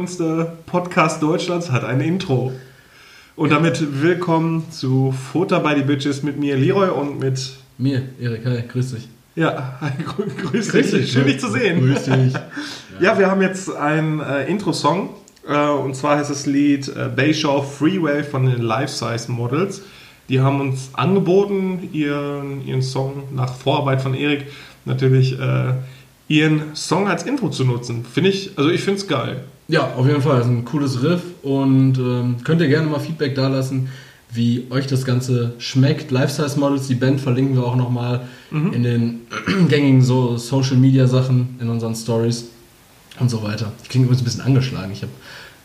unbedeutendste Podcast Deutschlands hat ein Intro. Und damit willkommen zu Futter by the Bitches mit mir, Leroy, und mit mir, Erik. Hi, grüß dich. Ja, hi, grüß, grüß dich. Schön, dich zu sehen. Grüß dich. ja, wir haben jetzt einen äh, Intro-Song. Äh, und zwar heißt das Lied äh, Bayshaw Freeway von den Life Size Models. Die haben uns angeboten, ihren, ihren Song nach Vorarbeit von Erik natürlich äh, ihren Song als Intro zu nutzen. Finde ich, also ich finde es geil. Ja, auf jeden Fall. Das ist ein cooles Riff und ähm, könnt ihr gerne mal Feedback da lassen, wie euch das Ganze schmeckt. Lifestyle Models, die Band verlinken wir auch nochmal mhm. in den gängigen so Social Media Sachen, in unseren Stories und so weiter. Ich klinge übrigens ein bisschen angeschlagen. Ich habe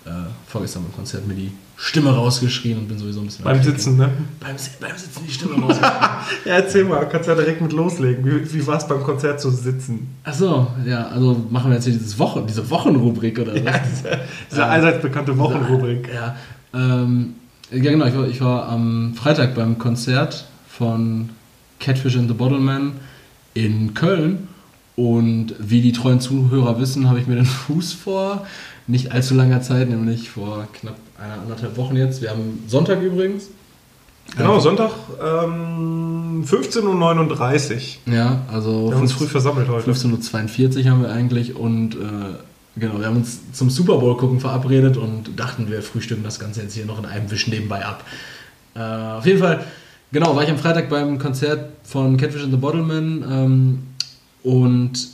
äh, vorgestern beim Konzert mir die Stimme rausgeschrien und bin sowieso ein bisschen. Beim Sitzen, ne? Beim, beim Sitzen die Stimme rausgeschrien. ja, erzähl mal, kannst ja direkt mit loslegen. Wie, wie war es beim Konzert zu sitzen? Achso, ja, also machen wir jetzt hier dieses Wochen, diese Wochenrubrik oder was? Ja, diese, diese ähm, allseits bekannte Wochenrubrik. Ja, ähm, ja genau, ich war, ich war am Freitag beim Konzert von Catfish and the Bottleman in Köln und wie die treuen Zuhörer wissen, habe ich mir den Fuß vor nicht allzu langer Zeit, nämlich vor knapp einer anderthalb Wochen jetzt. Wir haben Sonntag übrigens. Genau, Sonntag ähm, 15.39 Uhr. Ja, also. Wir haben uns früh versammelt heute. 15.42 Uhr haben wir eigentlich und äh, genau, wir haben uns zum Super Bowl gucken verabredet und dachten, wir frühstücken das Ganze jetzt hier noch in einem Wisch nebenbei ab. Äh, auf jeden Fall, genau, war ich am Freitag beim Konzert von Catfish and the Bottleman ähm, und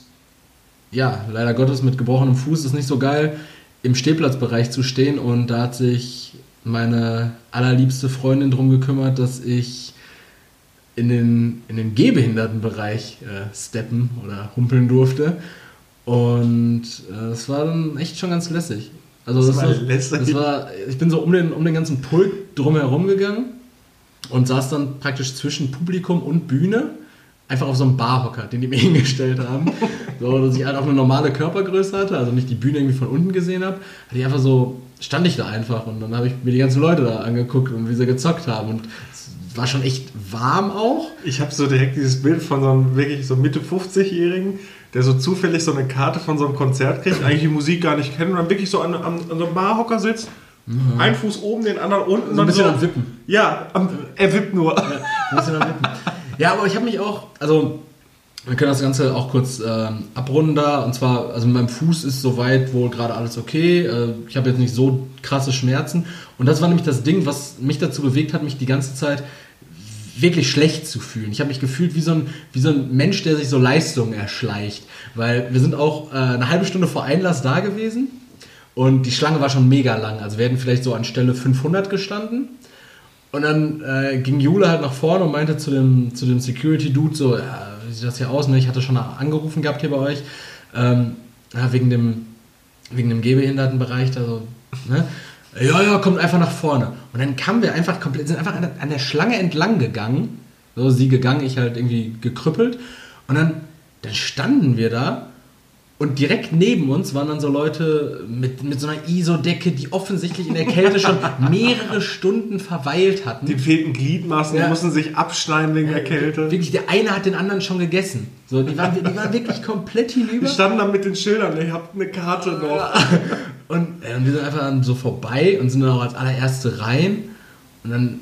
ja, leider Gottes mit gebrochenem Fuß ist nicht so geil im Stehplatzbereich zu stehen und da hat sich meine allerliebste Freundin darum gekümmert, dass ich in den, in den Gehbehindertenbereich äh, steppen oder humpeln durfte. Und äh, es äh, war dann echt schon ganz lässig. Also das, das, war, lässig. das war, ich bin so um den, um den ganzen Pult drumherum gegangen und saß dann praktisch zwischen Publikum und Bühne einfach auf so einem Barhocker, den die mir hingestellt haben. So, dass ich halt auch eine normale Körpergröße hatte, also nicht die Bühne irgendwie von unten gesehen habe. Hatte ich einfach so, stand ich da einfach und dann habe ich mir die ganzen Leute da angeguckt und wie sie gezockt haben. Und es war schon echt warm auch. Ich habe so direkt dieses Bild von so einem wirklich so Mitte 50-Jährigen, der so zufällig so eine Karte von so einem Konzert kriegt, eigentlich die Musik gar nicht kennt und dann wirklich so an, an, an so einem Barhocker sitzt. Mhm. Ein Fuß oben, den anderen unten. So ein bisschen so, am Wippen. Ja, am, er wippt nur. Ja, ein bisschen am Wippen. Ja, aber ich habe mich auch, also wir können das Ganze auch kurz ähm, abrunden da. Und zwar, also mit meinem Fuß ist soweit wohl gerade alles okay. Äh, ich habe jetzt nicht so krasse Schmerzen. Und das war nämlich das Ding, was mich dazu bewegt hat, mich die ganze Zeit wirklich schlecht zu fühlen. Ich habe mich gefühlt wie so, ein, wie so ein Mensch, der sich so Leistungen erschleicht. Weil wir sind auch äh, eine halbe Stunde vor Einlass da gewesen. Und die Schlange war schon mega lang. Also hätten vielleicht so an Stelle 500 gestanden. Und dann äh, ging Jule halt nach vorne und meinte zu dem, zu dem Security-Dude so, ja, wie sieht das hier aus? Ne? Ich hatte schon angerufen gehabt hier bei euch, ähm, wegen dem, wegen dem Gehbehindertenbereich da so, ne? Ja, ja, kommt einfach nach vorne. Und dann kamen wir einfach komplett, sind einfach an der, an der Schlange entlang gegangen. So, sie gegangen, ich halt irgendwie gekrüppelt. Und dann, dann standen wir da und direkt neben uns waren dann so Leute mit, mit so einer ISO-Decke, die offensichtlich in der Kälte schon mehrere Stunden verweilt hatten. Die fehlten Gliedmaßen, ja. die mussten sich abschneiden wegen der Kälte. Wirklich, der eine hat den anderen schon gegessen. So, die, waren, die waren wirklich komplett hinüber. Die standen dann mit den Schildern, ich hab eine Karte noch. Und, äh, und wir sind einfach dann so vorbei und sind dann auch als allererste rein. Und dann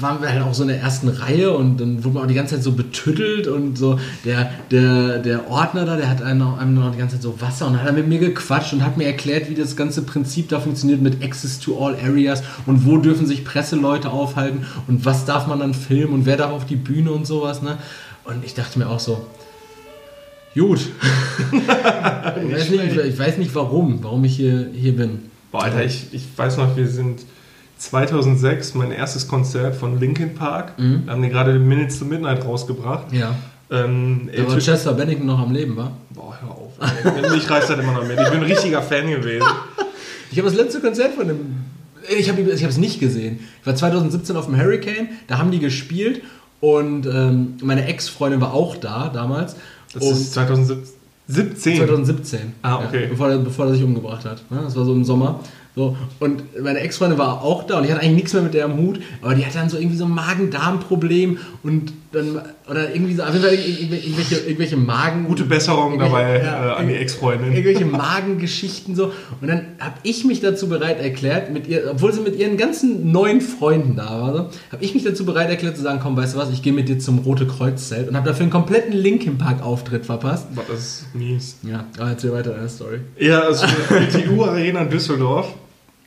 waren wir halt auch so in der ersten Reihe und dann wurde man auch die ganze Zeit so betüttelt und so der, der, der Ordner da, der hat einem noch, die ganze Zeit so Wasser und dann hat er mit mir gequatscht und hat mir erklärt, wie das ganze Prinzip da funktioniert mit Access to all Areas und wo dürfen sich Presseleute aufhalten und was darf man dann filmen und wer darf auf die Bühne und sowas, ne? Und ich dachte mir auch so, gut. ich, weiß nicht, ich, weiß nicht, warum, warum ich hier, hier bin. Boah, Alter, ich, ich weiß noch, wir sind 2006 mein erstes Konzert von Linkin Park. Mhm. Wir haben die gerade Minutes to Midnight rausgebracht. Ja. Ähm, da war Chester Bennington noch am Leben, war? Boah, hör auf. Mich reißt das immer noch mit. Ich bin ein richtiger Fan gewesen. Ich habe das letzte Konzert von dem. Ich habe es nicht gesehen. Ich war 2017 auf dem Hurricane, da haben die gespielt und ähm, meine Ex-Freundin war auch da damals. Das ist 2017? 2017. Ah, okay. Ja, bevor, bevor er sich umgebracht hat. Das war so im Sommer. So, und meine Ex-Freundin war auch da und ich hatte eigentlich nichts mehr mit der am Hut, aber die hatte dann so irgendwie so ein Magen-Darm-Problem und dann, oder irgendwie so, auf jeden Fall irgendwelche, irgendwelche Magen. Gute Besserung dabei ja, äh, an die Ex-Freundin. Irgendwelche Magengeschichten so. Und dann habe ich mich dazu bereit erklärt, mit ihr, obwohl sie mit ihren ganzen neuen Freunden da war, so, habe ich mich dazu bereit erklärt zu sagen, komm, weißt du was, ich gehe mit dir zum Rote Kreuz-Zelt und habe dafür einen kompletten Linkin Park-Auftritt verpasst. Boah, das ist mies. Ja, aber erzähl weiter deine Story. Ja, also die U-Arena in Düsseldorf.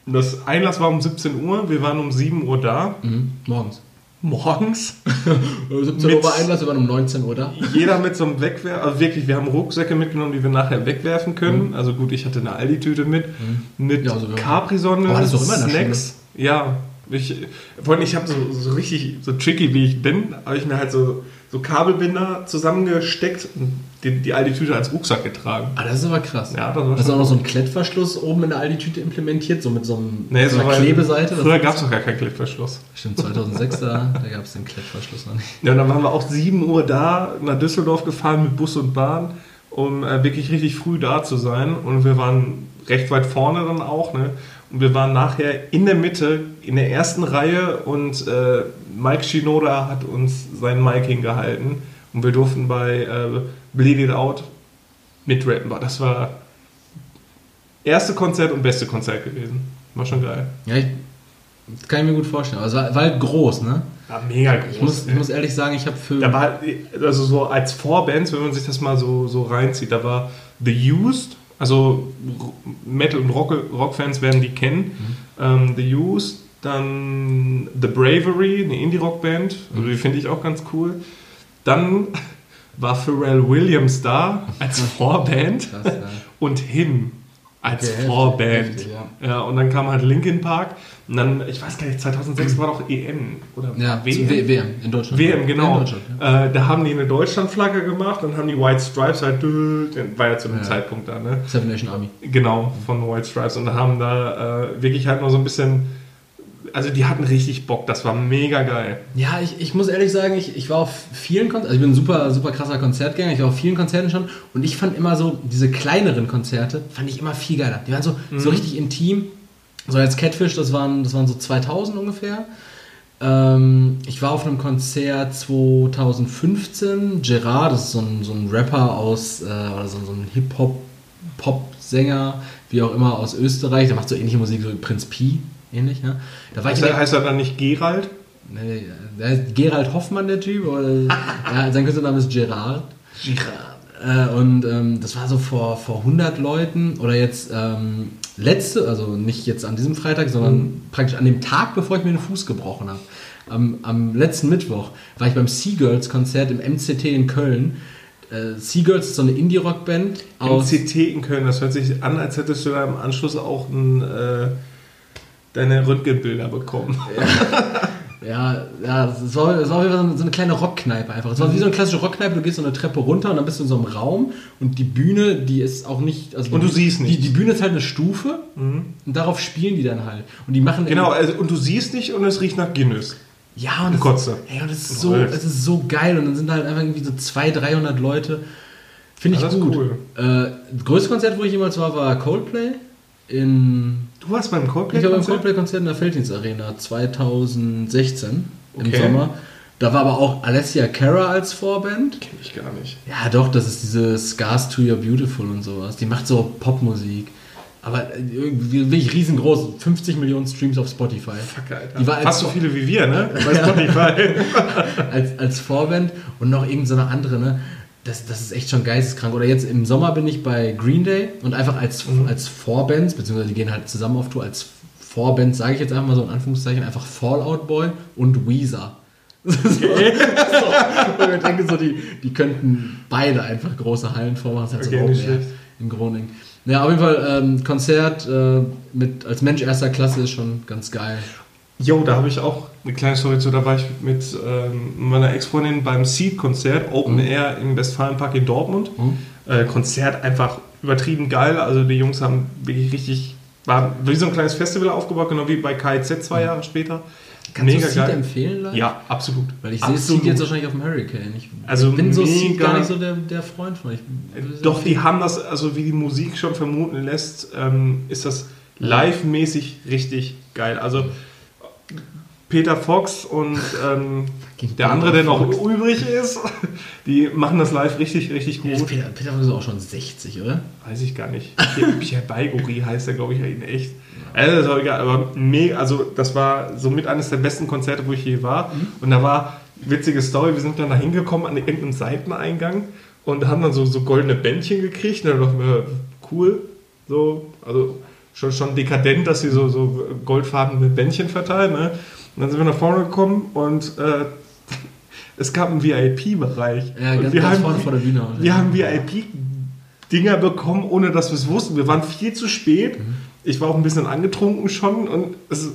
Das Einlass war um 17 Uhr, wir waren um 7 Uhr da. Mhm. Morgens. Morgens. 17 Uhr war Einlass, wir waren um 19 Uhr da. Jeder mit so einem Wegwerf, also wirklich, wir haben Rucksäcke mitgenommen, die wir nachher wegwerfen können. Mhm. Also gut, ich hatte eine Aldi-Tüte mit, mhm. mit ja, also Capri-Sonne, Snacks. Ja, ich, vor allem, ich habe so, so richtig, so tricky wie ich bin, habe ich mir halt so so Kabelbinder zusammengesteckt und die, die Aldi-Tüte als Rucksack getragen. Ah, das ist aber krass. Ja, das war Hast du auch noch so einen Klettverschluss oben in der Aldi-Tüte implementiert, so mit so, einem, nee, so einer Klebeseite? Früher gab es doch gar keinen Klettverschluss. Stimmt, 2006 da, da gab es den Klettverschluss noch nicht. Ja, und dann waren wir auch 7 Uhr da, nach Düsseldorf gefahren mit Bus und Bahn, um äh, wirklich richtig früh da zu sein. Und wir waren recht weit vorne dann auch, ne? Und wir waren nachher in der Mitte, in der ersten Reihe und äh, Mike Shinoda hat uns sein Mic hingehalten und wir durften bei äh, Bleed It Out mitrappen. Das war erste Konzert und beste Konzert gewesen. War schon geil. Ja, ich, kann ich mir gut vorstellen. Also war, war halt groß, ne? Ja, mega groß. Ich muss, ich muss ehrlich sagen, ich habe für. Da war, also so als Vorbands, wenn man sich das mal so, so reinzieht, da war The Used, also Metal- und Rock-Fans Rock werden die kennen. Mhm. Ähm, The Used, dann The Bravery, eine Indie-Rock-Band, also die finde ich auch ganz cool. Dann war Pharrell Williams da als Vorband Krass, ja. und Him als okay, Vorband. Heftig, ja. ja. und dann kam halt Linkin Park. Und dann, ich weiß gar nicht, 2006 war doch EM oder ja, WM? WM in Deutschland. WM, genau. Ja. Äh, da haben die eine Deutschlandflagge gemacht und haben die White Stripes halt, war ja zu dem Zeitpunkt da, ne? Seven Nation Army. Genau, von White Stripes. Und da haben da äh, wirklich halt noch so ein bisschen also die hatten richtig Bock, das war mega geil. Ja, ich, ich muss ehrlich sagen, ich, ich war auf vielen Konzerten, also ich bin ein super, super krasser Konzertgänger, ich war auf vielen Konzerten schon und ich fand immer so, diese kleineren Konzerte fand ich immer viel geiler. Die waren so, mhm. so richtig intim. So als Catfish, das waren, das waren so 2000 ungefähr. Ähm, ich war auf einem Konzert 2015, Gerard, das ist so ein, so ein Rapper aus, äh, oder so, so ein Hip-Hop-Pop-Sänger, wie auch immer, aus Österreich, der macht so ähnliche Musik, so wie Prinz Pi ähnlich, ja. Da war heißt, ich, er, heißt er dann nicht Gerald? Nee, der heißt Gerald Hoffmann, der Typ. Oder, ja, sein Künstlername ist Gerard. Gerard. Äh, und ähm, das war so vor, vor 100 Leuten oder jetzt ähm, letzte, also nicht jetzt an diesem Freitag, sondern mhm. praktisch an dem Tag, bevor ich mir den Fuß gebrochen habe. Am, am letzten Mittwoch war ich beim Seagirls-Konzert im MCT in Köln. Äh, Seagirls ist so eine Indie-Rock-Band. MCT in Köln, das hört sich an, als hättest du da im Anschluss auch ein. Äh deine Röntgenbilder bekommen. Ja, ja, das war, das war so eine kleine Rockkneipe einfach. Es war wie so eine klassische Rockkneipe, du gehst so eine Treppe runter und dann bist du in so einem Raum und die Bühne, die ist auch nicht. Also und du siehst nicht. Die, die Bühne ist halt eine Stufe mhm. und darauf spielen die dann halt. Und die machen. Genau, also, und du siehst nicht und es riecht nach Guinness. Ja, und, das, ey, und das, ist so, das ist so geil und dann sind da halt einfach irgendwie so 200, 300 Leute. Finde ich gut. Cool. Äh, das größte Konzert, wo ich jemals war, war Coldplay in Du warst beim Coldplay-Konzert? Ich war beim Coldplay-Konzert in der Felddienst Arena 2016 im okay. Sommer. Da war aber auch Alessia Cara als Vorband. Kenn ich gar nicht. Ja, doch, das ist diese Scars to Your Beautiful und sowas. Die macht so Popmusik. Aber irgendwie wirklich riesengroß. 50 Millionen Streams auf Spotify. Fuck, Alter. Die war Fast so viele wie wir, ne? Bei Spotify. als, als Vorband und noch irgendeine so andere, ne? Das, das ist echt schon geisteskrank. Oder jetzt im Sommer bin ich bei Green Day und einfach als, mhm. als Vorbands, beziehungsweise die gehen halt zusammen auf Tour, als Vorbands, sage ich jetzt einfach mal so in Anführungszeichen, einfach Fallout Boy und Weezer. Okay. so. Und ich denke so, die, die könnten beide einfach große Hallen vormachen. Das ist halt okay, so in Groningen. Ja, auf jeden Fall ähm, Konzert äh, mit als Mensch erster Klasse ist schon ganz geil. Jo, da habe ich auch eine kleine Story zu. Da war ich mit ähm, meiner Ex-Freundin beim Seed-Konzert, Open mhm. Air im Westfalenpark in Dortmund. Mhm. Äh, Konzert einfach übertrieben geil. Also die Jungs haben wirklich richtig, war wie so ein kleines Festival aufgebaut, genau wie bei KIZ zwei mhm. Jahre später. Kannst mega du Seed geil. empfehlen? Live? Ja, absolut. Weil ich sehe Seed jetzt wahrscheinlich auf dem Hurricane. Ich also bin so Seed gar nicht so der, der Freund von. Ich, Doch, die haben das, also wie die Musik schon vermuten lässt, ähm, ist das live-mäßig richtig geil. Also Peter Fox und ähm, der andere, der noch übrig ist, die machen das live richtig, richtig gut. Peter, Peter Fox ist auch schon 60, oder? Weiß ich gar nicht. Pierre, Baigori heißt er, glaube ich, in echt. Also, das auch egal, aber mega, also das war somit eines der besten Konzerte, wo ich je war. Und da war, witzige Story, wir sind dann da hingekommen an irgendeinem Seiteneingang und haben dann so, so goldene Bändchen gekriegt. Und dann dachten wir, cool, so, also schon, schon dekadent, dass sie so, so goldfarbene Bändchen verteilen. Ne? Und dann sind wir nach vorne gekommen und äh, es gab einen VIP-Bereich. Ja, ganz, wir ganz haben- vorne vor der Bühne. wir haben VIP-Dinger bekommen, ohne dass wir es wussten. Wir waren viel zu spät. Ich war auch ein bisschen angetrunken schon und es,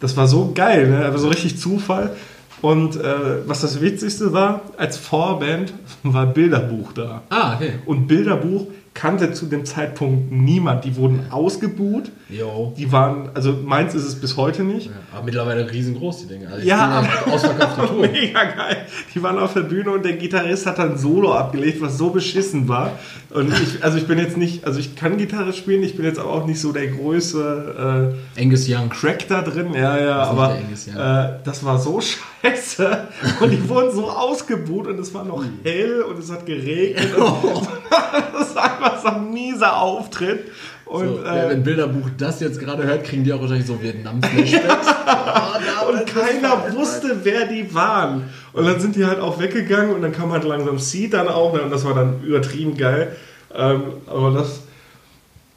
das war so geil, ne? aber so richtig Zufall. Und äh, was das Witzigste war, als Vorband war Bilderbuch da. Ah, okay. Und Bilderbuch kannte zu dem Zeitpunkt niemand. Die wurden ausgebuht. Jo. Die waren, also meins ist es bis heute nicht. Ja, aber mittlerweile riesengroß, die Dinge. Also Ja, ausverkaufte Tour. mega geil. Die waren auf der Bühne und der Gitarrist hat dann Solo abgelegt, was so beschissen war. Und ich, also ich bin jetzt nicht, also ich kann Gitarre spielen, ich bin jetzt aber auch nicht so der größte äh, Angus Young. Crack da drin. Ja, ja, aber äh, das war so scheiße. Und die wurden so ausgebuht und es war noch hell und es hat geregnet. das ist einfach so ein mieser Auftritt. Und, So, äh, wenn Bilderbuch das jetzt gerade hört, kriegen die auch wahrscheinlich so Vietnam-Flashbacks. Oh, Und keiner wusste, wer die waren. Und dann sind die halt auch weggegangen und dann kam halt langsam Seed dann auch ne, und das war dann übertrieben geil. Ähm, aber das,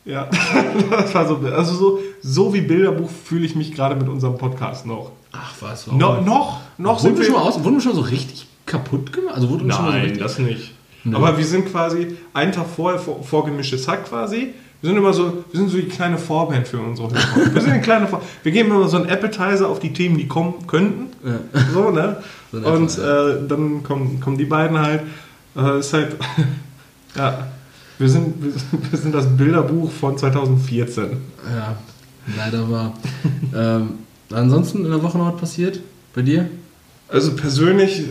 ja, das war so, also so, so wie Bilderbuch fühle ich mich gerade mit unserem Podcast noch. Ach was, No, noch, noch wurden, wir schon aus, wurden wir schon so richtig kaputt gemacht? Also wurden wir schon mal so Nein, richtig... das nicht. Aber wir sind quasi einen Tag vorher vor, vorgemischtes Hack quasi. Wir sind immer so, wir sind so die kleine Vorband für unsere Hörer. Wir sind eine kleine Vor Wir geben immer so einen Appetizer auf die Themen, die kommen könnten. So, ne? So Und äh, dann kommen, kommen die beiden halt. Äh, ist halt, ja, wir sind, wir sind, das Bilderbuch von 2014. Ja, leider war. ähm, ansonsten in der Woche noch was passiert? Bei dir? Also persönlich,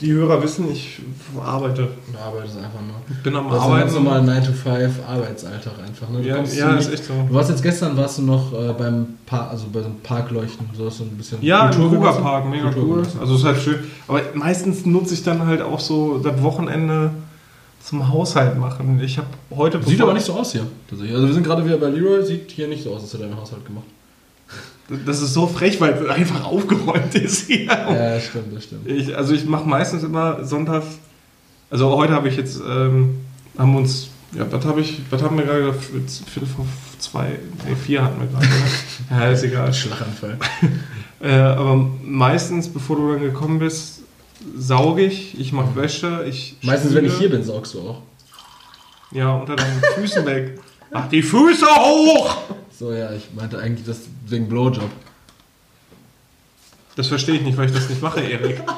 die Hörer wissen, ich arbeite. Du arbeitest einfach nur. Ich bin am Das ist ein ganz Arbeiten. normal 9 to 5 Arbeitsalltag einfach. Ne? Du Ja, ja, zu- ist echt so. Du warst jetzt gestern, warst du noch äh, beim Park, also bei so einem Parkleuchten, so hast du ein bisschen Ja, im Kultur? Krugerpark, mega Kultur cool. genossen. Also ist halt schön. Aber meistens nutze ich dann halt auch so das Wochenende zum Haushalt machen. Ich habe heute Sieht aber nicht so aus hier. tatsächlich. Also wir sind gerade wieder bei Leroy, sieht hier nicht so aus, als hätte er einen Haushalt gemacht. Das ist so frech, weil es einfach aufgeräumt ist hier. Ja, stimmt, das stimmt. Ich, also ich mache meistens immer sonntags. Also heute habe ich jetzt, ähm, haben wir uns, ja, was habe ich, was haben wir gerade gesagt? Viertel vor zwei, nee, vier hatten wir gerade. ja, ist egal. Schlaganfall. Äh, aber meistens, bevor du dann gekommen bist, sauge ich, ich mache Wäsche, ich. Meistens, wenn ich spüle. hier bin, saugst du auch. Ja, unter deinen Füßen weg. Mach die Füße hoch! So, ja, ich meinte eigentlich das wegen Blowjob. Das verstehe ich nicht, weil ich das nicht mache, Erik.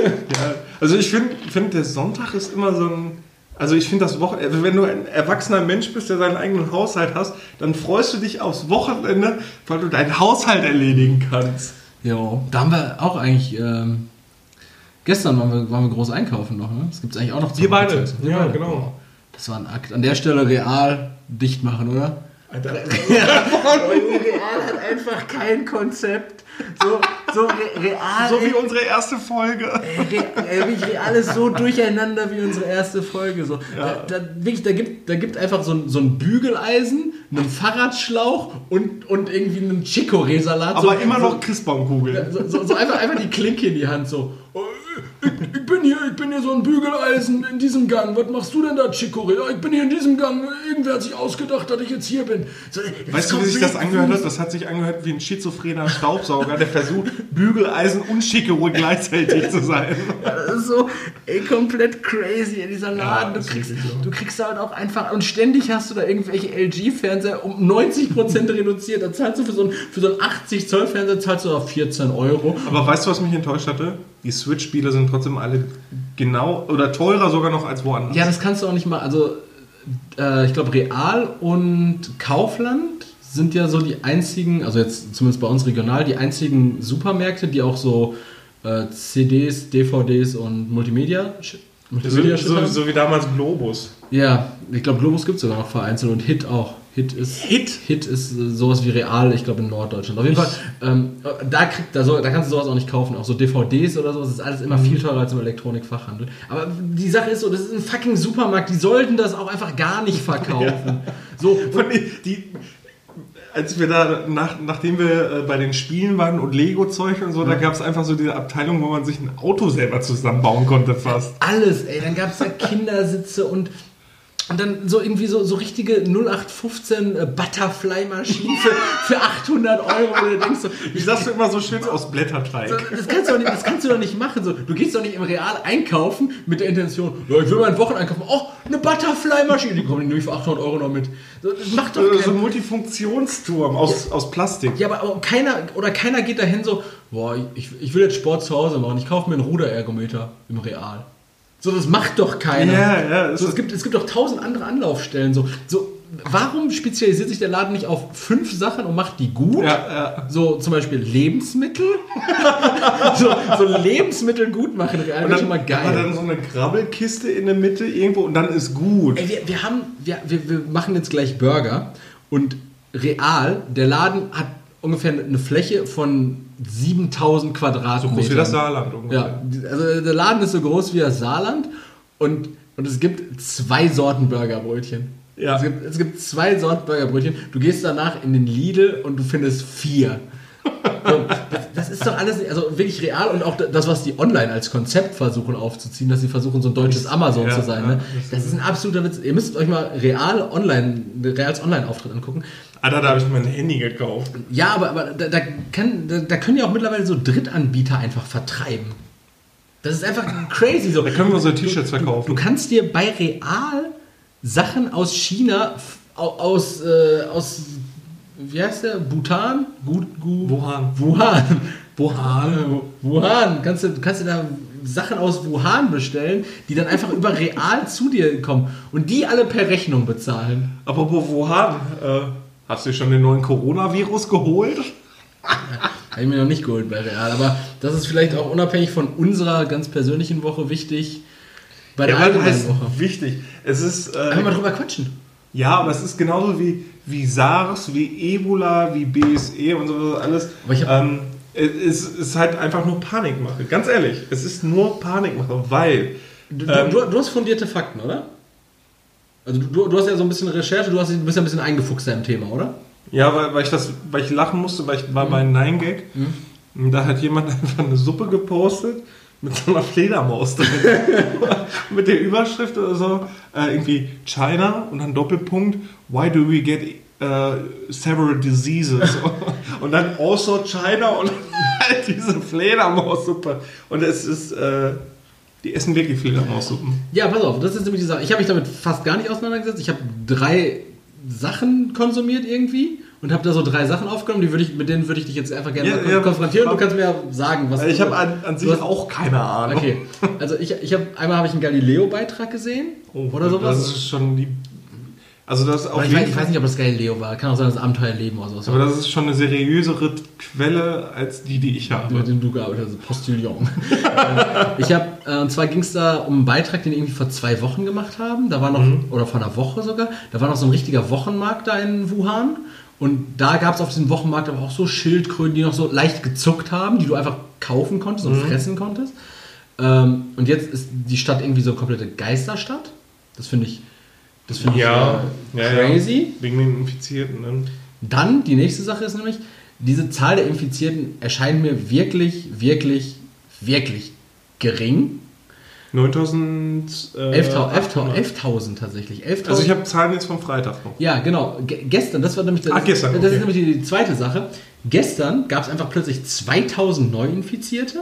ja, also ich finde, find, der Sonntag ist immer so ein. Also ich finde das Wochenende, wenn du ein erwachsener Mensch bist, der seinen eigenen Haushalt hast, dann freust du dich aufs Wochenende, weil du deinen Haushalt erledigen kannst. Jo, da haben wir auch eigentlich. Ähm, gestern waren wir, waren wir groß einkaufen noch, ne? Das gibt es eigentlich auch noch. zu Wir beide. Wir Ja, genau. Das war ein Akt. An der Stelle real dicht machen, oder? Alter. Real hat einfach kein Konzept. So, so re real. So wie unsere erste Folge. Re äh, wirklich real ist so durcheinander wie unsere erste Folge. So. Da, da, wirklich, da, gibt, da gibt einfach so ein, so ein Bügeleisen, einen Fahrradschlauch und, und irgendwie einen Chicorée-Salat. Aber so, immer so, noch Christbaumkugeln. So, so, so einfach, einfach die Klinke in die Hand, so. "Oh, Ich, ich, bin hier, ich bin hier so ein Bügeleisen in diesem Gang. Was machst du denn da, Chicorée? Ja, ich bin hier in diesem Gang. Irgendwer hat sich ausgedacht, dass ich jetzt hier bin. So, Weißt du, wie sich das angehört hat? Das hat sich angehört wie ein schizophrener Staubsauger, der versucht, Bügeleisen und Chicorée gleichzeitig zu sein. Das ist so ey, komplett crazy in dieser Laden. das du, kriegst, so. du kriegst halt auch einfach. Und ständig hast du da irgendwelche LG-Fernseher um 90% reduziert. Da zahlst du für so einen, für so einen 80-Zoll-Fernseher zahlst du auf 14 Euro. Aber weißt du, was mich enttäuscht hatte? Die Switch-Spiele sind trotzdem alle genau oder teurer sogar noch als woanders. Ja, das kannst du auch nicht mal. Also, äh, ich glaube, Real und Kaufland sind ja so die einzigen, also jetzt zumindest bei uns regional, die einzigen Supermärkte, die auch so äh, CDs, DVDs und Multimedia sch- So, so, so wie damals Globus. Ja, ich glaube, Globus gibt es sogar noch vereinzelt und Hit auch. Hit ist, Hit? Hit ist äh, sowas wie real, ich glaube in Norddeutschland. Auf jeden Fall, ähm, da, kriegt, da, so, da kannst du sowas auch nicht kaufen. Auch so DVDs oder sowas, das ist alles immer viel teurer als im Elektronikfachhandel. Aber die Sache ist so, das ist ein fucking Supermarkt, die sollten das auch einfach gar nicht verkaufen. So, Von die, die, als wir da, nach, nachdem wir äh, bei den Spielen waren und Lego-Zeug und so, da gab es einfach so diese Abteilung, wo man sich ein Auto selber zusammenbauen konnte fast. alles, ey. Dann gab es da Kindersitze und, und dann so irgendwie so, so richtige 0815 äh, Butterfly-Maschinen für, für 800 Euro. Und du denkst so, Wie sagst du immer so schön aus Blätterteig? So, das, kannst du doch nicht, das kannst du doch nicht machen. So, du gehst doch nicht im Real einkaufen mit der Intention, ja, ich will meinen Wocheneinkaufen. Oh, eine Butterfly-Maschine. Die kommen nur für 800 Euro noch mit. So, das macht doch So ein Multifunktionsturm aus, aus Plastik. Ja, aber, aber keiner oder keiner geht dahin so, boah, ich, ich will jetzt Sport zu Hause machen, ich kaufe mir einen Ruderergometer im Real. So, das macht doch keiner. Ja, ja, So, es, gibt, es gibt doch tausend andere Anlaufstellen. So, so, warum spezialisiert sich der Laden nicht auf fünf Sachen und macht die gut? Ja, ja. So zum Beispiel Lebensmittel. so, so Lebensmittel gut machen, Real Und dann, schon mal aber geil. dann so eine Grabbelkiste in der Mitte irgendwo und dann ist gut. Ey, wir, wir haben, wir, wir, wir machen jetzt gleich Burger und real, der Laden hat ungefähr eine Fläche von 7000 Quadratmetern. Groß wie das Saarland ungefähr. Ja, also der Laden ist so groß wie das Saarland und, und es gibt zwei Sorten Burgerbrötchen. Ja. Es, gibt, es gibt zwei Sorten Burgerbrötchen. Du gehst danach in den Lidl und du findest vier. So, das, das ist doch alles, also wirklich real und auch das, was die online als Konzept versuchen aufzuziehen, dass sie versuchen, so ein deutsches Amazon Ja, zu sein. ja, ne? Das ist ein absoluter Witz. Ihr müsst euch mal real online, reals Online-Auftritt angucken. Alter, da habe ich mir ein Handy gekauft. Ja, aber, aber da, da, kann, da, da können ja auch mittlerweile so Drittanbieter einfach vertreiben. Das ist einfach crazy so. Da können wir unsere T-Shirts verkaufen. Du kannst dir bei Real Sachen aus China, aus, äh, aus wie heißt der? Bhutan? Gut, gut. Wuhan. Wuhan. Wuhan. Wuhan. Kannst du, kannst du da Sachen aus Wuhan bestellen, die dann einfach über Real zu dir kommen und die alle per Rechnung bezahlen. Apropos Wuhan, äh, hast du schon den neuen Coronavirus geholt? Habe ich mir noch nicht geholt bei Real, aber das ist vielleicht auch unabhängig von unserer ganz persönlichen Woche wichtig. Bei der weil allgemeinen Woche. wichtig. Es ist, Einfach mal äh, drüber quatschen. ja, aber es ist genauso wie, wie SARS, wie Ebola, wie BSE und so alles. Aber ich hab- ähm, es ist halt einfach nur Panikmache. Ganz ehrlich, es ist nur Panikmache, weil Du, Ähm, du, du hast fundierte Fakten, oder? Also du, du hast ja so ein bisschen Recherche, du, hast, du bist ja ein bisschen eingefuchster im Thema, oder? Ja, weil, weil ich das, weil ich lachen musste, weil ich war bei 9gag und da hat jemand einfach eine Suppe gepostet mit so einer Fledermaus drin. mit der Überschrift oder so, äh, irgendwie China und dann Doppelpunkt, why do we get äh, several diseases? und dann also China und halt diese Fledermaussuppe. Und es ist, äh, die essen wirklich Fledermaussuppen. Ja, pass auf, das ist nämlich die Sache. Ich habe mich damit fast gar nicht auseinandergesetzt. Ich habe drei Sachen konsumiert irgendwie und habe da so drei Sachen aufgenommen, die würde ich, mit denen würde ich dich jetzt einfach gerne Ja, ja, konfrontieren. Du kannst mir ja sagen, was Ich du- habe an, an sich hast- auch keine Ahnung. Okay, also ich, ich habe einmal habe ich einen Galileo-Beitrag gesehen oder sowas. Das ist schon die. Also das ist auf ich, jeden weiß, ich weiß nicht, ob das Galileo war. Kann auch sein, dass Abenteuerleben oder sowas Aber das ist schon eine seriösere Quelle als die, die ich habe. Mit dem du gearbeitet hast, Postillon. Ich habe, äh, und zwar ging es da um einen Beitrag, den irgendwie vor zwei Wochen gemacht haben. Da war noch, oder vor einer Woche sogar, da war noch so ein richtiger Wochenmarkt da in Wuhan. Und da gab es auf diesem Wochenmarkt aber auch so Schildkröten, die noch so leicht gezuckt haben, die du einfach kaufen konntest und fressen konntest. Ähm, und jetzt ist die Stadt irgendwie so eine komplette Geisterstadt. Das finde ich, das finde Ja, ich ja, ja. crazy. Wegen den Infizierten. Ne? Dann, die nächste Sache ist nämlich, diese Zahl der Infizierten erscheint mir wirklich, wirklich, wirklich gering. 9000. Äh, 11.000 800. 11.000 tatsächlich. 11.000. Also ich habe Zahlen jetzt vom Freitag noch. ja, genau. Ge gestern, das war nämlich das, Ah, gestern, das okay. ist nämlich die, die zweite Sache. Gestern gab es einfach plötzlich 2000 Neuinfizierte.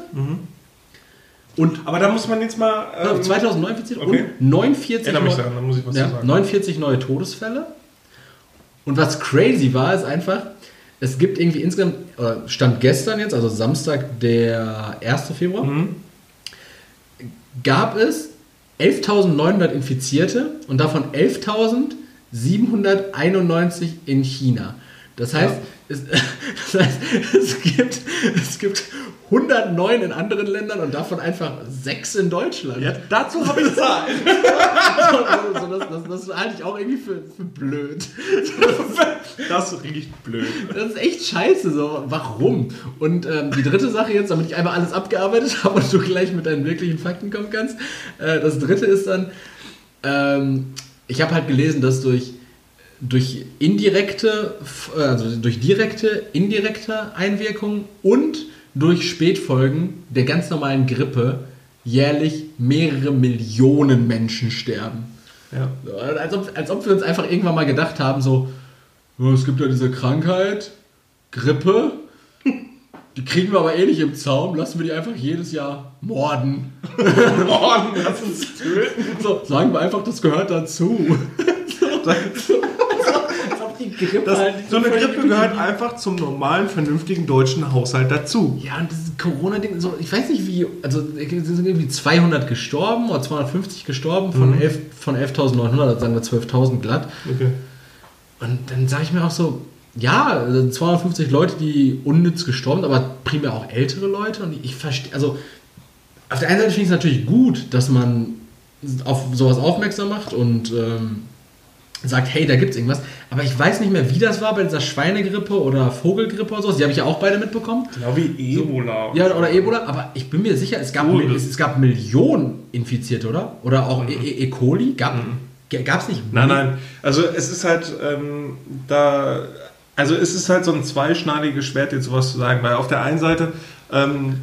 Und Aber da muss man jetzt mal. äh, Ähm, 2000 Neuinfizierte okay. und 49, Erinnere mich neu- was ja, zu sagen. 49 neue Todesfälle. Und was crazy war, ist einfach, es gibt irgendwie insgesamt, oder stand gestern jetzt, also Samstag, der 1. Februar, Mhm. gab es 11.900 Infizierte und davon 11.791 in China. Das heißt, es, das heißt es, gibt, es gibt 109 in anderen Ländern und davon einfach 6 in Deutschland. Ja, dazu habe ich Zahlen. also, das, das, das halte ich auch irgendwie für, für blöd. Das ist richtig blöd. Das ist echt scheiße. So. Warum? Und ähm, die dritte Sache jetzt, damit ich einmal alles abgearbeitet habe und du gleich mit deinen wirklichen Fakten kommen kannst. Äh, das dritte ist dann, ähm, ich habe halt gelesen, dass durch, durch indirekte, also durch direkte, indirekte Einwirkungen und durch Spätfolgen der ganz normalen Grippe jährlich mehrere Millionen Menschen sterben. Ja. Als ob, als ob wir uns einfach irgendwann mal gedacht haben, so, es gibt ja diese Krankheit, Grippe, die kriegen wir aber eh nicht im Zaum, lassen wir die einfach jedes Jahr morden. Morden, lass uns töten. So, sagen wir einfach, das gehört dazu. so, Grippe Das, halt so eine Grippe gehört einfach zum normalen, vernünftigen deutschen Haushalt dazu. Ja, und dieses Corona-Ding, so, ich weiß nicht wie, also es sind irgendwie 200 gestorben oder 250 gestorben von 11 von 11.900, also sagen wir 12.000 glatt. Okay. Und dann sage ich mir auch so, ja, also 250 Leute, die unnütz gestorben sind, aber primär auch ältere Leute. Und ich verstehe, also auf der einen Seite finde ich es natürlich gut, dass man auf sowas aufmerksam macht und ähm, sagt, hey, da gibt es irgendwas. Aber ich weiß nicht mehr, wie das war bei dieser Schweinegrippe oder Vogelgrippe oder so. Die habe ich ja auch beide mitbekommen. Genau wie Ebola. Ja, oder Ebola, aber ich bin mir sicher, es gab, Oh, es, es gab Millionen Infizierte, oder? Oder auch E, e, e. coli? Gab es nicht? Nein, nein. Also es ist halt ähm, da, also es ist halt so ein zweischneidiges Schwert, jetzt sowas zu sagen, weil auf der einen Seite, ähm,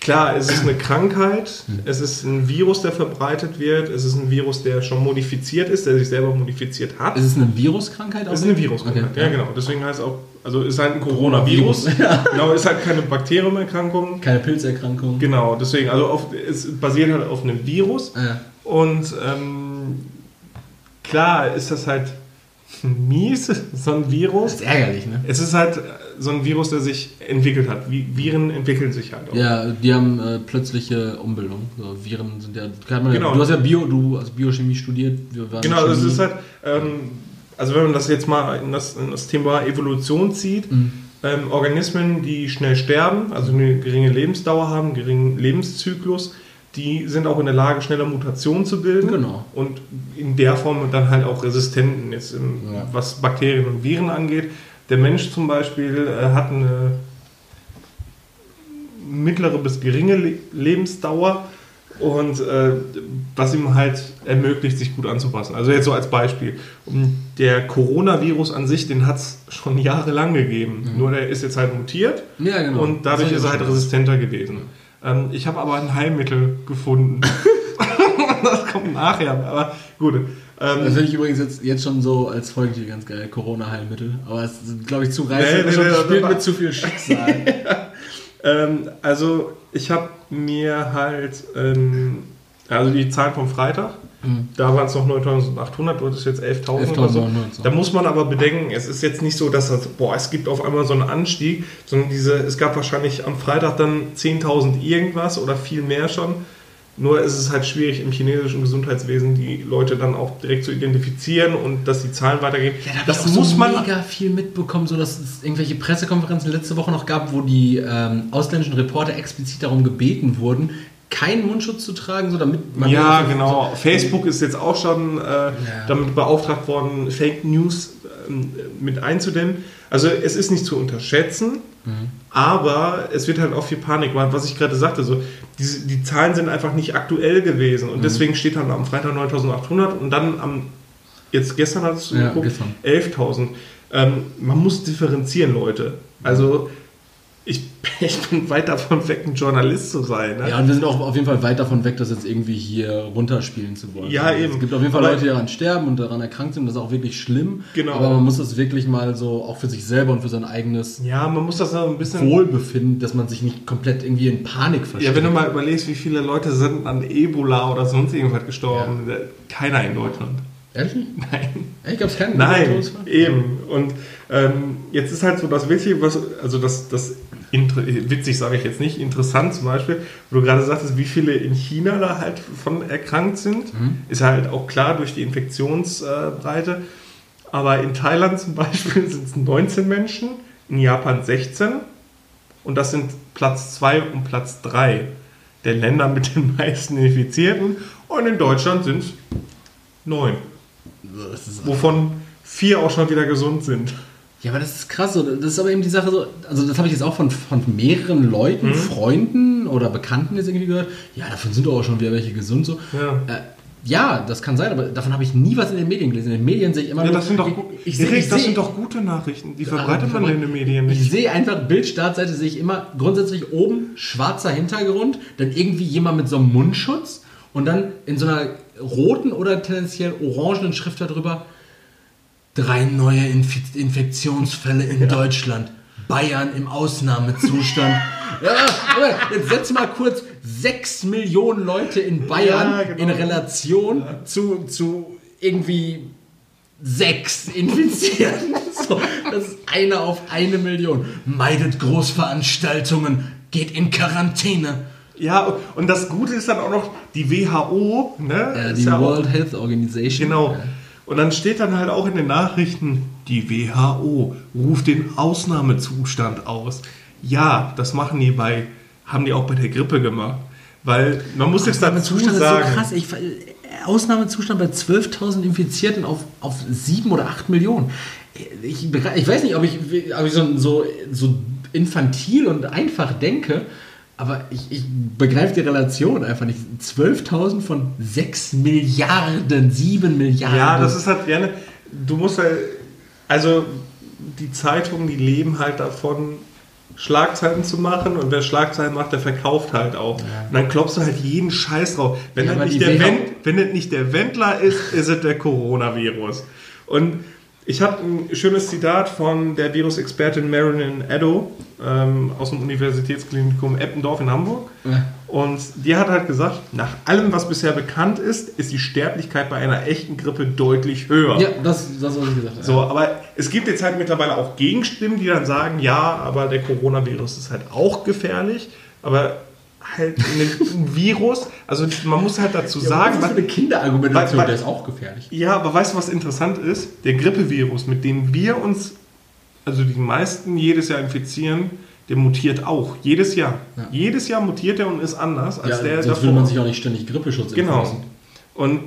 klar, es ist eine Krankheit, es ist ein Virus, der verbreitet wird, es ist ein Virus, der schon modifiziert ist, der sich selber modifiziert hat. Ist es eine Viruskrankheit? Es ist eine Viruskrankheit, Okay. ja genau. Deswegen heißt es auch, also ist halt ein Coronavirus. Ja. Genau, ist halt keine Bakterienerkrankung. Keine Pilzerkrankung. Genau, deswegen, also auf, es basiert halt auf einem Virus. Ja. Und ähm, klar ist das halt mies, so ein Das Virus. ist ärgerlich, ne? Es ist halt so ein Virus, der sich entwickelt hat. Viren entwickeln sich halt auch. Ja, die haben äh, plötzliche Umbildung. So, Viren sind ja, kann man, Genau. Du hast ja Bio, du hast Biochemie studiert. Wir waren Genau, das ist halt, ähm, also wenn man das jetzt mal in das, in das Thema Evolution zieht, Mhm. ähm, Organismen, die schnell sterben, also eine geringe Lebensdauer haben, einen geringen Lebenszyklus, die sind auch in der Lage, schneller Mutationen zu bilden. Genau. Und in der Form dann halt auch Resistenten, jetzt im, Ja. was Bakterien und Viren angeht. Der Mensch zum Beispiel äh, hat eine mittlere bis geringe Le Lebensdauer und äh, was ihm halt ermöglicht, sich gut anzupassen. Also jetzt so als Beispiel. Und der Coronavirus an sich, den hat es schon jahrelang gegeben. Nur der ist jetzt halt mutiert Ja, genau. und dadurch ist er halt resistenter gewesen. Ähm, ich habe aber ein Heilmittel gefunden. das kommt nachher, aber gut. Das Ähm, finde ich übrigens jetzt, jetzt schon so als Folgentitel ganz geil. Corona-Heilmittel. Aber es ist, glaube ich, zu Nee, reißerisch nee, und nee, spielt das- mit zu viel Schicksal. ähm, also ich habe mir halt, ähm, also die Zahlen vom Freitag, Mhm. da waren es noch 9.800, du hattest jetzt 11.000 oder so. 11.900, so. Da muss man aber bedenken, es ist jetzt nicht so, dass das, boah, es gibt auf einmal so einen Anstieg, sondern diese, es gab wahrscheinlich am Freitag dann 10.000 irgendwas oder viel mehr schon. Nur ist es halt schwierig im chinesischen Gesundheitswesen die Leute dann auch direkt zu identifizieren und dass die Zahlen weitergehen. Ja, da das ich auch muss so man. mega viel mitbekommen, so dass es irgendwelche Pressekonferenzen letzte Woche noch gab, wo die ähm, ausländischen Reporter explizit darum gebeten wurden, keinen Mundschutz zu tragen, so damit man Ja, so- genau. Facebook ist jetzt auch schon äh, damit beauftragt worden, Fake News mit einzudämmen. Also es ist nicht zu unterschätzen, aber es wird halt auch viel Panik was ich gerade sagte. So, diese, die Zahlen sind einfach nicht aktuell gewesen und deswegen steht dann am Freitag 9800 und dann am, jetzt gestern hattest du Ja, geguckt, gestern. 11.000. Ähm, man muss differenzieren, Leute. Also ich, ich bin weit davon weg, ein Journalist zu sein. Ne? Ja, und wir sind auch auf jeden Fall weit davon weg, das jetzt irgendwie hier runterspielen zu wollen. Ja, Also eben. Es gibt auf jeden Fall Aber- Leute, die daran sterben und daran erkrankt sind. Das ist auch wirklich schlimm. Genau. Aber man muss das wirklich mal so auch für sich selber und für sein eigenes Ja, man muss das ein bisschen. Wohlbefinden, dass man sich nicht komplett irgendwie in Panik versteckt. Ja, wenn du mal überlegst, wie viele Leute sind an Ebola oder sonst irgendwas gestorben. Keiner in Deutschland. Ehrlich nicht? Nein. Ich glaube, es keinen Nein, eben. Und ähm, jetzt ist halt so das Wichtige, was, also das, das inter- witzig sage ich jetzt nicht, interessant zum Beispiel, wo du gerade sagtest, wie viele in China da halt von erkrankt sind, ist halt auch klar durch die Infektionsbreite. Aber in Thailand zum Beispiel sind es 19 Menschen, in Japan 16 und das sind Platz 2 und Platz 3 der Länder mit den meisten Infizierten und in Deutschland sind es 9, Das ist wovon vier auch schon wieder gesund sind. Ja, aber das ist krass. so. Das ist aber eben die Sache so, also das habe ich jetzt auch von, von mehreren Leuten, Mhm. Freunden oder Bekannten jetzt irgendwie gehört. Ja, davon sind doch auch schon wieder welche gesund so. Ja. Äh, ja, das kann sein, aber davon habe ich nie was in den Medien gelesen. In den Medien sehe ich immer Ja, nur... das sind doch, ich, ich, sehe- ich das sehe- sind doch gute Nachrichten. Die verbreitet man in den Medien Ich nicht. sehe einfach, Bildstartseite sehe ich immer grundsätzlich oben schwarzer Hintergrund, dann irgendwie jemand mit so einem Mundschutz und dann in so einer roten oder tendenziell orangenen Schrift darüber drei neue Infi- Infektionsfälle in Deutschland. Bayern im Ausnahmezustand. ja, jetzt setz mal kurz 6 Millionen Leute in Bayern Ja, genau. in Relation zu, zu irgendwie sechs Infizierten. So, das ist einer auf eine Million. Meidet Großveranstaltungen, geht in Quarantäne. Ja, und das Gute ist dann auch noch die WHO, ne? Äh, ist die ja auch- World Health Organization. Genau. Und dann steht dann halt auch in den Nachrichten, die WHO ruft den Ausnahmezustand aus. Ja, das machen die bei, haben die auch bei der Grippe gemacht. Weil man muss jetzt dazu Ausnahmezustand sagen, ist so krass. Ich, Ausnahmezustand bei 12.000 Infizierten auf, auf 7 oder 8 Millionen. Ich, ich weiß nicht, ob ich, ob ich so, so, so infantil und einfach denke, aber ich, ich begreife die Relation einfach nicht. 12.000 von 6 Milliarden, 7 Milliarden. ja, das ist halt gerne, du musst halt, also die Zeitungen, die leben halt davon, Schlagzeilen zu machen und wer Schlagzeilen macht, der verkauft halt auch. Und dann klopfst du halt jeden Scheiß drauf. Wenn, Ja, das nicht der Wend, wenn das nicht der Wendler ist, ist es der Coronavirus. Und ich habe ein schönes Zitat von der Virusexpertin Marilyn Addo ähm, aus dem Universitätsklinikum Eppendorf in Hamburg. Ja. Und die hat halt gesagt, nach allem, was bisher bekannt ist, ist die Sterblichkeit bei einer echten Grippe deutlich höher. Ja, das, das was ich gesagt habe. So, aber es gibt jetzt halt mittlerweile auch Gegenstimmen, die dann sagen, ja, aber der Coronavirus ist halt auch gefährlich, aber halt ein Virus, also man muss halt dazu Ja, sagen, was ist das für eine Kinderargumentation? Weil- weil- der ist auch gefährlich. ja, aber weißt du, was interessant ist? Der Grippevirus, mit dem wir uns, also die meisten jedes Jahr infizieren, der mutiert auch. Jedes Jahr. Ja. Jedes Jahr mutiert er und ist anders als Ja, der sonst davor. will man sich auch nicht ständig Grippeschutz Genau. Und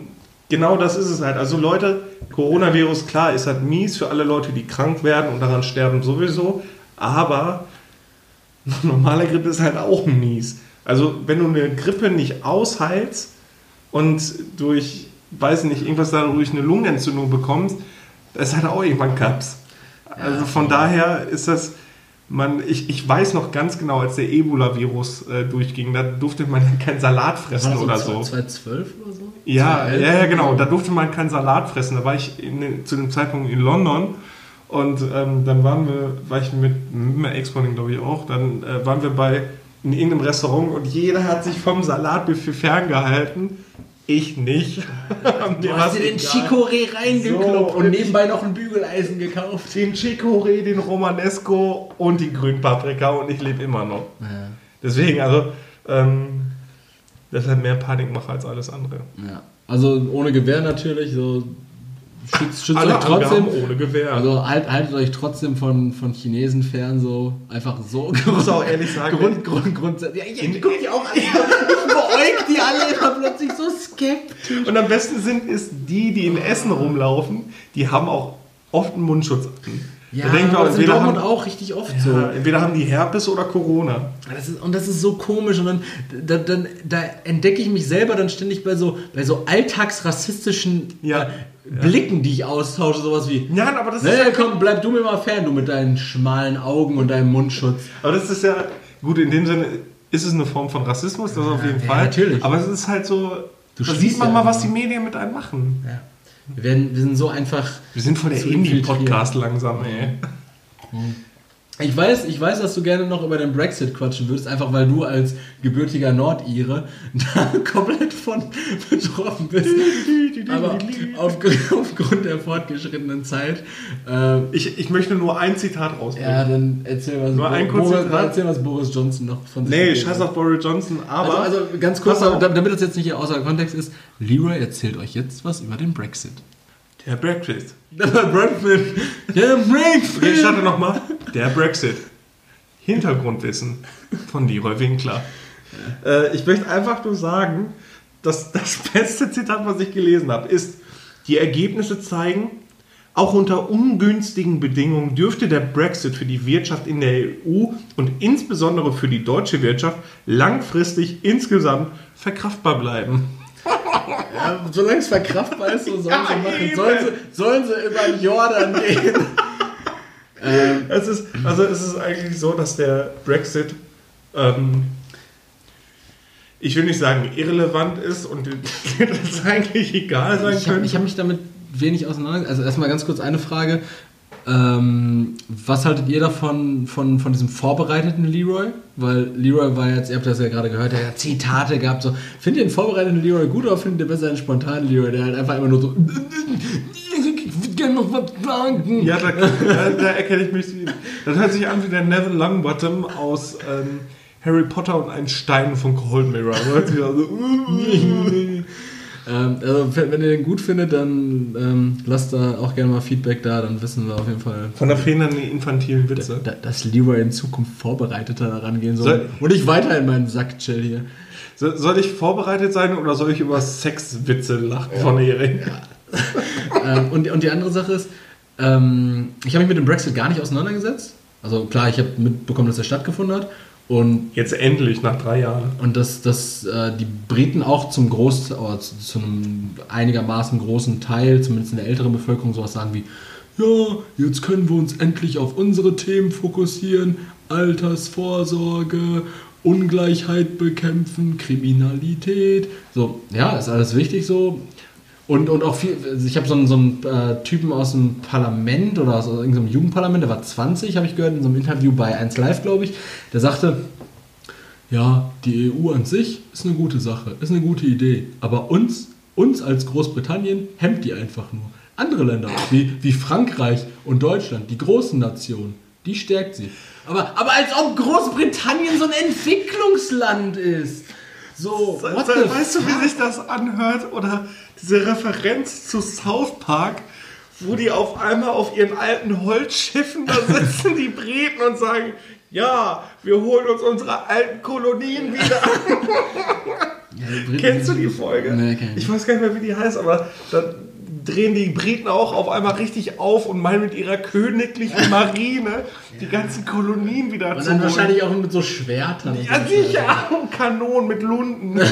genau das ist es halt. Also Leute, Coronavirus, klar, ist halt mies für alle Leute, die krank werden und daran sterben sowieso. Aber normale Grippe ist halt auch mies. Also wenn du eine Grippe nicht ausheilst und durch, weiß nicht, irgendwas dadurch eine Lungenentzündung bekommst, das ist halt auch irgendwann Kaps. Also von daher ist das, man, ich, ich weiß noch ganz genau, als der Ebola-Virus äh, durchging, da durfte man ja keinen Salat fressen War oder das so. 2012 oder so? Ja, 2011? ja, ja, genau. Da durfte man keinen Salat fressen. Da war ich in, zu dem Zeitpunkt in London und ähm, dann waren wir, war ich mit, mit Ex-Freundin, glaube ich auch, dann äh, waren wir bei in irgendeinem Restaurant und jeder hat sich vom Salatbuffet ferngehalten. Ich nicht. Du hast dir den Chicorée reingekloppt So, und nebenbei noch ein Bügeleisen gekauft. Den Chicorée, den Romanesco und die Grünpaprika und ich lebe immer noch. Ja. Deswegen, also, ähm, das hat mehr Panikmacher als alles andere. ja. Also ohne Gewehr natürlich, so schützt, schützt Alle euch trotzdem. Angaben ohne Gewehr. Also halt, haltet euch trotzdem von, von Chinesen fern, so einfach so. ich muss auch ehrlich sagen, Grund, Grund, Grund, ja, ich guck die auch an. Ich beäugt die alle immer plötzlich so skeptisch. Und am besten sind ist die, die in Essen rumlaufen, die haben auch oft einen Mundschutz. Ja, da denken wir, das ist in entweder Dortmund haben, auch richtig oft ja, so. entweder haben die Herpes oder Corona. Das ist, und das ist so komisch. Und dann, da, dann, da entdecke ich mich selber dann ständig bei so, bei so alltagsrassistischen Ja. Blicken, die ich austausche. Sowas wie, Ja, aber das, ist ja, komm, bleib du mir mal fern, du mit deinen schmalen Augen und deinem Mundschutz. aber das ist ja, gut, in dem Sinne ist es eine Form von Rassismus, das auf jeden ja, Fall. natürlich. Aber es ist halt so, Du da sieht man ja mal, was die Medien mit einem machen. Ja. Wir, werden, wir sind so einfach. Wir sind voll der Indie-Podcast langsam, ey. Ich weiß, ich weiß, dass du gerne noch über den Brexit quatschen würdest, einfach weil du als gebürtiger Nordire da komplett von betroffen bist. Aber auf, aufgrund der fortgeschrittenen Zeit. Äh, Ich, ich möchte nur ein Zitat rausbringen. ja, dann erzähl was, Nur ein Boris, Zitat. erzähl, was Boris Johnson noch von sich Nee, scheiß auf Boris Johnson, aber. Also, also ganz kurz, damit das jetzt nicht außer Kontext ist, Leroy erzählt euch jetzt was über den Brexit. Der Brexit. Der Brexit. Der Brexit. Okay, ich starte nochmal. Der Brexit. Hintergrundwissen von Leroy Winkler. Äh, ich möchte einfach nur sagen, dass das beste Zitat, was ich gelesen habe, ist, die Ergebnisse zeigen, auch unter ungünstigen Bedingungen dürfte der Brexit für die Wirtschaft in der EU und insbesondere für die deutsche Wirtschaft langfristig insgesamt verkraftbar bleiben. Ja, solange es verkraftbar ist, so sollen Ja, sie machen. Sollen sie, sollen sie über Jordan gehen. Ähm, Es ist, also es ist eigentlich so, dass der Brexit, ähm, ich will nicht sagen irrelevant ist und es eigentlich egal sein ich habe könnte. hab mich damit wenig auseinandergesetzt. Also erstmal ganz kurz eine Frage. Ähm, was haltet ihr davon von, von diesem vorbereiteten Leroy? Weil Leroy war jetzt, ihr habt das ja gerade gehört, der hat Zitate gehabt. So. Findet ihr den vorbereiteten Leroy gut oder findet ihr besser einen spontanen Leroy, der halt einfach immer nur so. Ich würde gerne noch was sagen. ja, da, da, da erkenne ich mich. Das hört sich an wie der Neville Longbottom aus ähm, Harry Potter und ein Stein von Cold Mirror. Das hört sich an so, Ähm, also, wenn ihr den gut findet, dann ähm, lasst da auch gerne mal Feedback da, dann wissen wir auf jeden Fall, von der fehlenden infantilen Witze. da, dass Leroy in Zukunft vorbereiteter daran gehen soll. Soll- und ich weiter in meinen Sack chill hier. So, soll ich vorbereitet sein oder soll ich über Sexwitze lachen von Erik? ähm, und, und die andere Sache ist, ähm, ich habe mich mit dem Brexit gar nicht auseinandergesetzt. Also klar, ich habe mitbekommen, dass er stattgefunden hat. Und, Jetzt endlich, nach drei Jahren. und dass, dass äh, die Briten auch zum Groß, oder zu, zu einem einigermaßen großen Teil, zumindest in der älteren Bevölkerung, sowas sagen wie, ja, jetzt können wir uns endlich auf unsere Themen fokussieren, Altersvorsorge, Ungleichheit bekämpfen, Kriminalität. So, ja, ist alles wichtig so. Und, und auch viel, also ich habe so einen, so einen äh, Typen aus dem Parlament oder aus irgendeinem Jugendparlament, der war 20, habe ich gehört, in so einem Interview bei 1 Live, glaube ich, der sagte, ja, die EU an sich ist eine gute Sache, ist eine gute Idee, aber uns, uns als Großbritannien hemmt die einfach nur. Andere Länder, wie, wie Frankreich und Deutschland, die großen Nationen, die stärkt sie. Aber, aber als ob Großbritannien so ein Entwicklungsland ist. So, the weißt du, wie sich das anhört? Oder diese Referenz zu South Park, wo die auf einmal auf ihren alten Holzschiffen da sitzen, die Briten, und sagen, ja, wir holen uns unsere alten Kolonien wieder. Ja, Kennst du die Folge? Nee, ich weiß gar nicht mehr, wie die heißt, aber da drehen die Briten auch auf einmal richtig auf und meinen mit ihrer königlichen Marine die ganzen Kolonien wieder Und zu dann holen. wahrscheinlich auch mit so Schwertern. und Ja, sicher. Und Kanonen mit Lunden.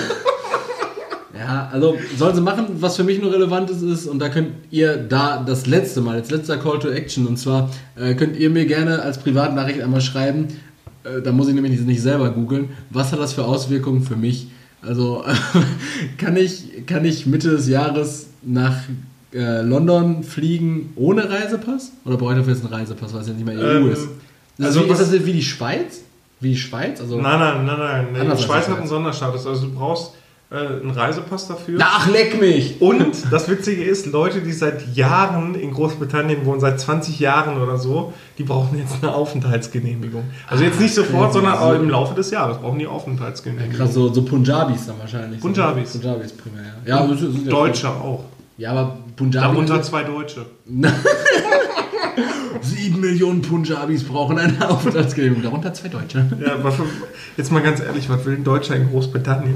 Ja, also sollen sie machen, was für mich nur relevant ist, ist, und da könnt ihr da das letzte Mal, als letzter Call to Action, und zwar äh, könnt ihr mir gerne als Privatnachricht einmal schreiben, äh, da muss ich nämlich nicht selber googeln, was hat das für Auswirkungen für mich? Also kann, ich, kann ich Mitte des Jahres nach äh, London fliegen ohne Reisepass? Oder brauche ich dafür jetzt einen Reisepass, weil es ja nicht mehr EU Ähm, ist? Ist, also das wie, ist das wie die Schweiz? Wie die Schweiz? Also, Nein, nein, nein, nein. Anders Die Schweiz hat einen. Sonderstatus. Also du brauchst äh, einen Reisepass dafür. Ach, leck mich! Und das Witzige ist, Leute, die seit Jahren in Großbritannien wohnen, seit 20 Jahren oder so, die brauchen jetzt eine Aufenthaltsgenehmigung. Also jetzt nicht sofort, okay. sondern auch im Laufe des Jahres brauchen die Aufenthaltsgenehmigung. Krass, so, so Punjabis dann wahrscheinlich. Punjabis. So, Punjabis primär, ja. Ja, das ist ja Deutsche auch. Ja, aber Punjabis. Darunter zwei Deutsche. Sieben Millionen Punjabis brauchen eine Aufenthaltsgenehmigung. Darunter zwei Deutsche. Ja, aber für, jetzt mal ganz ehrlich, was will ein Deutscher in Großbritannien?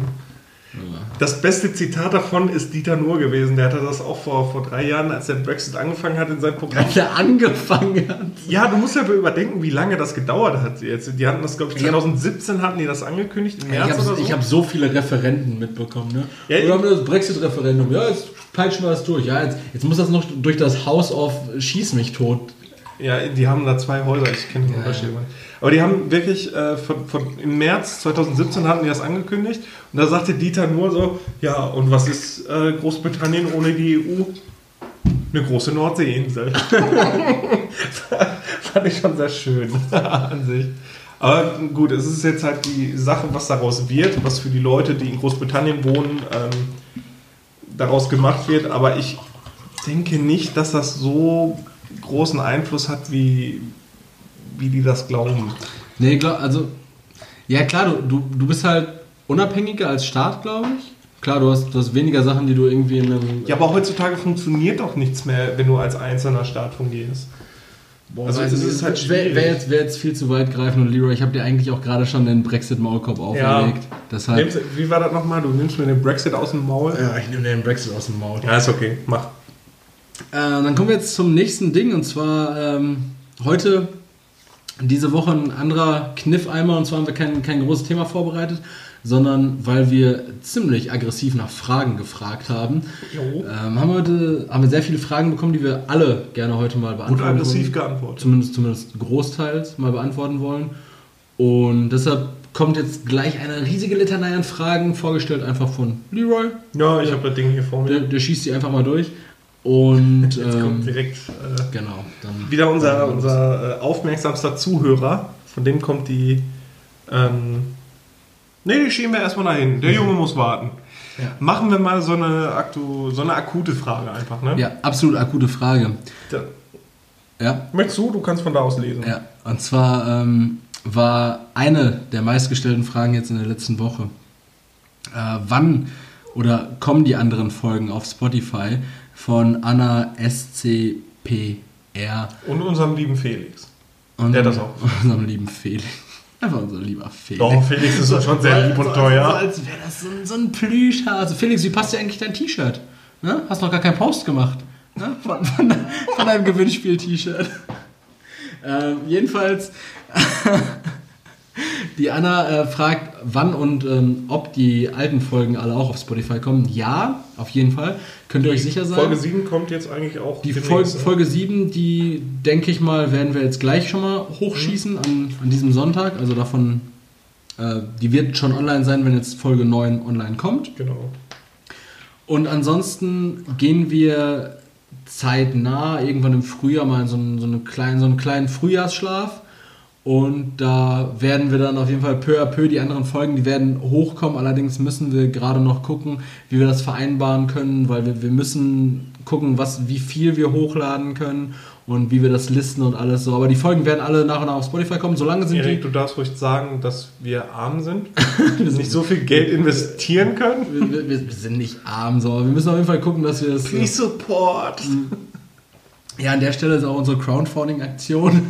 Das beste Zitat davon ist Dieter Nuhr gewesen. Der hatte das auch vor, vor drei Jahren, als der Brexit angefangen hat, in seinem Programm. Als er angefangen hat. Ja, du musst ja überdenken, wie lange das gedauert hat. Jetzt, die hatten das, glaube ich, 2017 hatten die das angekündigt, im Ich März habe oder so. hab so viele Referenten mitbekommen. Ne? Ja, Oder haben wir das Brexit-Referendum? Ja, jetzt peitschen wir das durch. Ja, jetzt, jetzt muss das noch durch das Haus auf Schieß mich tot. Ja, die haben da zwei Häuser, ich kenne den Ja, Unterschied. ja. Aber die haben wirklich, äh, von, von, im März 2017 hatten die das angekündigt und da sagte Dieter nur so, ja, und was ist äh, Großbritannien ohne die EU? Eine große Nordseeinsel. Fand ich schon sehr schön an sich. Aber gut, es ist jetzt halt die Sache, was daraus wird, was für die Leute, die in Großbritannien wohnen, ähm, daraus gemacht wird. Aber ich denke nicht, dass das so großen Einfluss hat, wie, wie die das glauben. Nee, glaub, also, ja klar, du, du, du bist halt unabhängiger als Staat, glaube ich. klar, du hast, du hast weniger Sachen, die du irgendwie in einem. Ja, aber heutzutage funktioniert doch nichts mehr, wenn du als einzelner Start fungierst. Boah, also es ist halt Wäre schwierig. wär jetzt, wär jetzt viel zu weit greifend und Leroy, ich habe dir eigentlich auch gerade schon den Brexit-Maulkorb auferlegt. Deshalb. Nimmst, wie war das nochmal? Du nimmst mir den Brexit aus dem Maul? Ja, ich nehme den Brexit aus dem Maul. Ja, ist okay. Mach. Äh, dann kommen wir jetzt zum nächsten Ding und zwar ähm, heute diese Woche ein anderer Kniffeimer und zwar haben wir kein, kein großes Thema vorbereitet, sondern weil wir ziemlich aggressiv nach Fragen gefragt haben. Ähm, haben, wir heute, haben wir sehr viele Fragen bekommen, die wir alle gerne heute mal beantworten aggressiv wollen. geantwortet. Zumindest, zumindest großteils mal beantworten wollen. Und deshalb kommt jetzt gleich eine riesige Litanei an Fragen, vorgestellt einfach von Leroy. Ja, ich habe das Ding hier vor Der, mir. der schießt die einfach mal durch. Und Jetzt ähm, kommt direkt äh, genau, dann wieder unser, unser äh, aufmerksamster Zuhörer. Von dem kommt die. Ähm, ne, die schieben wir erstmal dahin. Der Junge muss warten. Ja. Machen wir mal so eine, aktu so eine akute Frage einfach. Ne? Ja, absolut akute Frage. Da, Ja, möchtest du? Du kannst von da aus lesen. ja. Und zwar ähm, war eine der meistgestellten Fragen jetzt in der letzten Woche. Äh, wann oder kommen die anderen Folgen auf Spotify von Anna SCPR Und unserem lieben Felix. und Der das auch. unserem lieben Felix. Einfach unser lieber Felix. Doch, Felix ist doch schon sehr lieb und so, teuer. So, als wäre das so ein, so ein Plüschhaar. Also Felix, wie passt dir eigentlich dein T-Shirt? Ne? Hast noch gar keinen Post gemacht. Ne? Von, von, von deinem Gewinnspiel-T-Shirt. Ähm, jedenfalls, die Anna äh, fragt, wann und ähm, ob die alten Folgen alle auch auf Spotify kommen. Ja, auf jeden Fall. Könnt ihr euch sicher sein. Folge 7 kommt jetzt eigentlich auch. Die demnächst, Folge, ne? Folge 7, die denke ich mal, werden wir jetzt gleich schon mal hochschießen an, an diesem Sonntag. Also davon, äh, die wird schon online sein, wenn jetzt Folge 9 online kommt. Genau. Und ansonsten gehen wir zeitnah, irgendwann im Frühjahr, mal in so einen, so einen, kleinen, so einen kleinen Frühjahrsschlaf. Und da werden wir dann auf jeden Fall peu à peu die anderen Folgen, die werden hochkommen. Allerdings müssen wir gerade noch gucken, wie wir das vereinbaren können, weil wir, wir müssen gucken, was, wie viel wir hochladen können und wie wir das listen und alles so. Aber die Folgen werden alle nach und nach auf Spotify kommen. Solange sind Erik, die. du darfst ruhig sagen, dass wir arm sind. wir nicht so viel Geld investieren können. Wir, wir, wir sind nicht arm, so. aber wir müssen auf jeden Fall gucken, dass wir das. Please support. Ja, an der Stelle ist auch unsere Crowdfunding-Aktion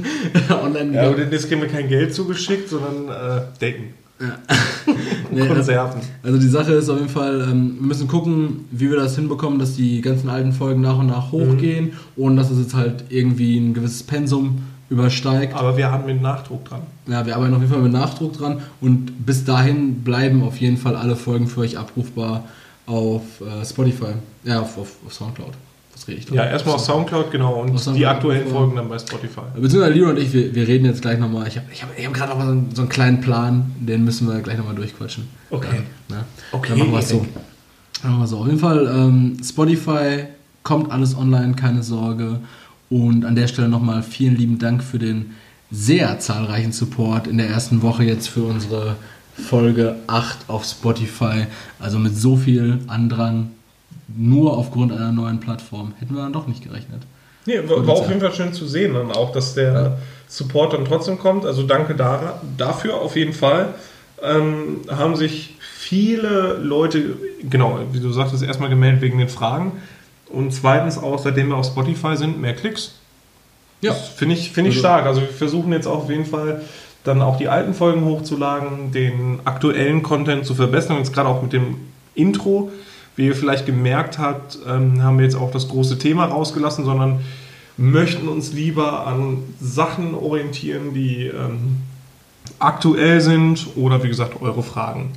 online. Ja, aber jetzt kriegen wir kein Geld zugeschickt, sondern äh, Decken. Nee, also, Konserven. also die Sache ist auf jeden Fall, ähm, wir müssen gucken, wie wir das hinbekommen, dass die ganzen alten Folgen nach und nach hochgehen, ohne dass es jetzt halt irgendwie ein gewisses Pensum übersteigt. Aber wir haben mit Nachdruck dran. Ja, wir arbeiten auf jeden Fall mit Nachdruck dran und bis dahin bleiben auf jeden Fall alle Folgen für euch abrufbar auf äh, Spotify, ja, auf, auf, auf Soundcloud. Was rede ich da? Ja, erstmal auf Soundcloud, genau. Und die aktuellen Folgen dann bei Spotify. Beziehungsweise Leo und ich, wir, wir reden jetzt gleich nochmal. Ich habe ich hab, ich hab gerade noch mal so einen, so einen kleinen Plan, den müssen wir gleich nochmal durchquatschen. Okay. Dann, ne? Okay, Dann machen wir es so. Dann machen wir so. Auf jeden Fall, ähm, Spotify kommt alles online, keine Sorge. Und an der Stelle nochmal vielen lieben Dank für den sehr zahlreichen Support in der ersten Woche jetzt für unsere Folge 8 auf Spotify. Also mit so viel Andrang, nur aufgrund einer neuen Plattform. Hätten wir dann doch nicht gerechnet. Nee, war, war auf jeden Fall schön zu sehen dann auch, dass der Ja. Support dann trotzdem kommt. Also danke da, dafür auf jeden Fall. Ähm, haben sich viele Leute, genau, wie du sagtest, erstmal gemeldet wegen den Fragen. Und zweitens auch, seitdem wir auf Spotify sind, mehr Klicks. Ja. Finde ich, finde ich Also- stark. Also wir versuchen jetzt auch auf jeden Fall dann auch die alten Folgen hochzuladen, den aktuellen Content zu verbessern. Jetzt gerade auch mit dem Intro. Wie ihr vielleicht gemerkt habt, ähm, haben wir jetzt auch das große Thema rausgelassen, sondern möchten uns lieber an Sachen orientieren, die ähm, aktuell sind oder wie gesagt eure Fragen.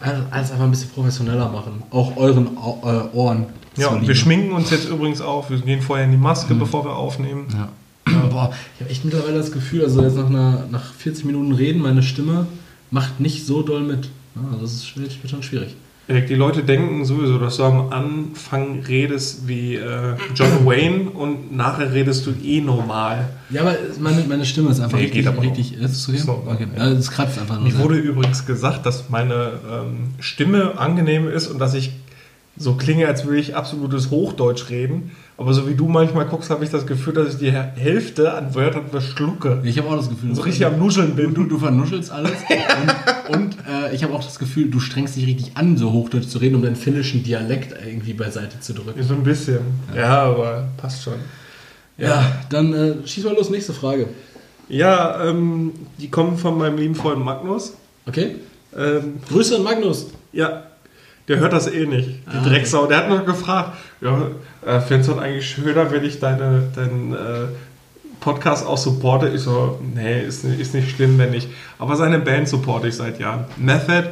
Also alles einfach ein bisschen professioneller machen. Auch euren äh, Ohren. Ja, und wir schminken uns jetzt übrigens auch. Wir gehen vorher in die Maske, bevor wir aufnehmen. Ja. Boah, ich habe echt mittlerweile das Gefühl, also jetzt nach, einer, nach 40 Minuten Reden, meine Stimme macht nicht so doll mit. Also das ist wird schon schwierig. Erik, Die Leute denken sowieso, dass du am Anfang redest wie äh, John Wayne und nachher redest du eh normal. Ja, aber meine, meine Stimme ist einfach Nee, richtig, geht aber richtig. Ist es okay? Ist noch, okay. ja. Es kratzt einfach nur. Mir wurde übrigens gesagt, dass meine ähm, Stimme angenehm ist und dass ich so klinge, als würde ich absolutes Hochdeutsch reden. Aber so wie du manchmal guckst, habe ich das Gefühl, dass ich die Hälfte an Wörtern verschlucke. Ich habe auch das Gefühl, So richtig am Nuscheln bin. Du, du vernuschelst alles. und und äh, ich habe auch das Gefühl, du strengst dich richtig an, so Hochdeutsch zu reden, um deinen finnischen Dialekt irgendwie beiseite zu drücken. So ein bisschen. Ja, aber passt schon. Ja, dann äh, schieß mal los, nächste Frage. Ja, ähm, die kommen von meinem lieben Freund Magnus. Okay? Ähm, Grüße an Magnus. ja, der hört das eh nicht, die Ah, Drecksau. Der hat noch gefragt, ja, äh, findest du das eigentlich schöner, wenn ich deine, deinen äh, Podcast auch supporte? Ich so, nee, ist, nicht- ist nicht schlimm, wenn nicht. Aber seine Band supporte ich seit Jahren. Method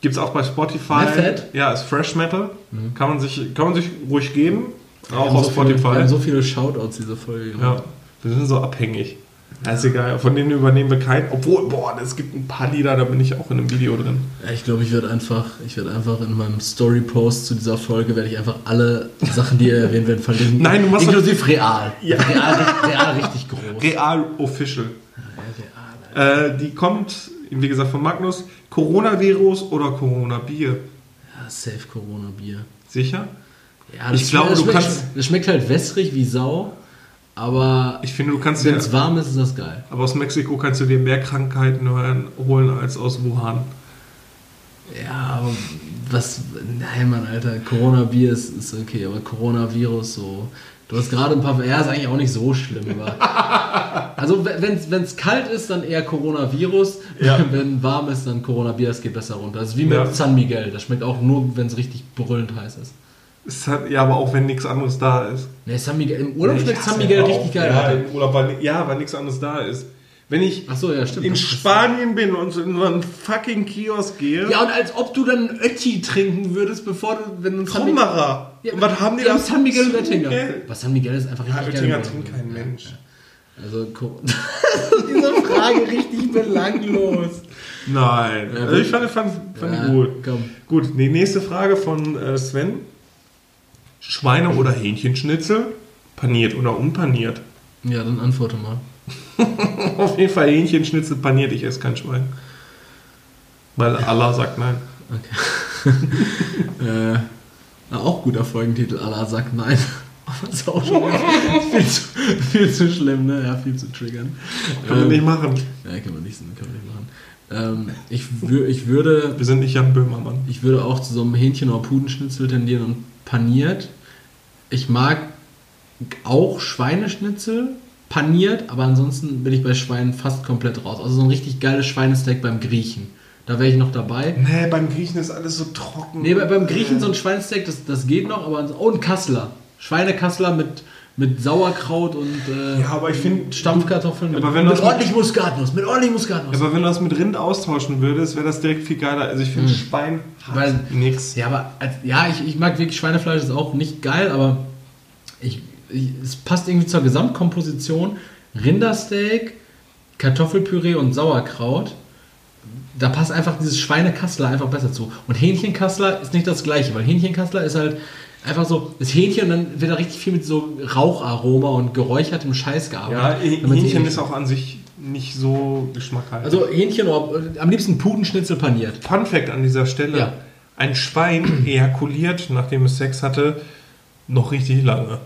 gibt es auch bei Spotify. Method? Ja, ist Fresh Metal. Kann, man sich, kann man sich ruhig geben. Auch auf so viele, Spotify. wir haben so viele Shoutouts diese Folge. Ja, wir sind so abhängig. Ja, ist egal. Von denen übernehmen wir keinen. Obwohl, boah, es gibt ein paar Lieder, da bin ich auch in einem Video drin. Ja, ich glaube, ich werde einfach, ich werde einfach in meinem Story-Post zu dieser Folge werde ich einfach alle Sachen, die ihr erwähnt werden, verlinken. Nein, du machst inklusive real. Ja. Real, real richtig groß. Real Official. Ja, real. Äh, die kommt, wie gesagt, von Magnus. Coronavirus oder Corona-Bier? Ja, safe Corona-Bier. Sicher? Ja, Ich glaube, das du schmeckt, kannst- Das schmeckt halt wässrig wie Sau, aber Ich finde, du kannst wenn es warm ist, ist das geil. Aber aus Mexiko kannst du dir mehr Krankheiten holen als aus Wuhan. Ja, aber was. Nein, Mann, Alter. Corona-Bier ist, ist okay, aber Coronavirus so. Du hast gerade ein paar. Ja, ist eigentlich auch nicht so schlimm, aber. Also, wenn es kalt ist, dann eher Coronavirus. Ja. Wenn warm ist, dann Corona-Bier. Es geht besser runter. Das ist wie mit Ja. San Miguel. Das schmeckt auch nur, wenn es richtig brüllend heiß ist. Es hat, ja, aber auch wenn nichts anderes da ist. Nee, San Miguel. Im Urlaub schmeckt San Miguel richtig geil. Ja, im Urlaub, weil, ja, weil nichts anderes da ist. Wenn ich Ach so, ja, stimmt. in Spanien bin und so in so einen fucking Kiosk gehe. Ja, und als ob du dann einen Ötti trinken würdest, bevor du, wenn du. Krombacher. Ja, und was haben die ja, da? San Miguel und Oettinger. Was San Miguel ist einfach Ja, richtig Oettinger geil. trinkt kein Mensch. Also, Co- diese Frage richtig belanglos. Nein. Ja, also ich fand, fand, fand Ja, die gut. komm. Gut, die nächste Frage von äh, Sven. Schweine- oder Hähnchenschnitzel? Paniert oder unpaniert? Ja, dann antworte mal. Auf jeden Fall Hähnchenschnitzel paniert, ich esse kein Schwein. Weil Allah sagt nein. Äh, na, auch guter Folgentitel. Allah sagt nein. Das ist auch schon viel zu, viel zu schlimm, ne? Ja, viel zu triggern. Können wir Ähm, nicht machen. Ja, kann man nicht, kann man nicht machen. Ähm, ich, wür, ich würde Wir sind nicht Jan Böhmermann. Ich würde auch zu so einem Hähnchen- oder Pudenschnitzel tendieren und paniert. Ich mag auch Schweineschnitzel paniert, aber ansonsten bin ich bei Schweinen fast komplett raus. Also so ein richtig geiles Schweinesteak beim Griechen. Da wäre ich noch dabei. Nee, beim Griechen ist alles so trocken. Nee, bei- beim Griechen so ein Schweinesteak, das, das geht noch, aber oh, ein Kassler. Schweinekassler mit, mit Sauerkraut und äh, Ja, aber ich finde, Stampfkartoffeln Aber mit, wenn mit ordentlich Muskatnuss, mit ordentlich Muskatnuss. aber wenn du das mit Rind austauschen würdest, wäre das direkt viel geiler. Also ich finde Hm. Schwein hat Weil- nix. Ja, aber ja, ich, ich mag wirklich Schweinefleisch, ist auch nicht geil, aber ich, ich, es passt irgendwie zur Gesamtkomposition. Rindersteak, Kartoffelpüree und Sauerkraut. Da passt einfach dieses Schweinekassler einfach besser zu. Und Hähnchenkassler ist nicht das gleiche, weil Hähnchenkassler ist halt einfach so, das Hähnchen und dann wird da richtig viel mit so Raucharoma und geräuchertem Scheiß Ja, gearbeitet. Sie Hähnchen ist auch an sich nicht so geschmackhaltig. Also Hähnchen, am liebsten Pudenschnitzel paniert. Fun Fact an dieser Stelle: Ja. Ein Schwein ejakuliert, nachdem es Sex hatte, noch richtig lange.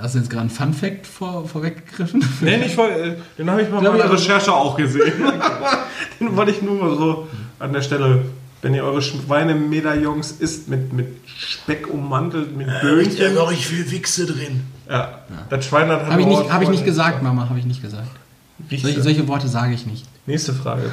Hast du jetzt gerade einen Fun-Fact vor, vorweggegriffen? Nee, nicht voll. äh, Den habe ich bei meiner Recherche auch gesehen. den wollte ich nur mal so an der Stelle. Wenn ihr eure Schweinemedaillons isst mit, mit Speck ummantelt, mit Böhnchen. noch nicht viel Wichse drin. Ja, das Schwein hat Habe ich, aber nicht, hab ich nicht gesagt, Mama, habe ich nicht gesagt. Solche, solche Worte sage ich nicht. Nächste Frage.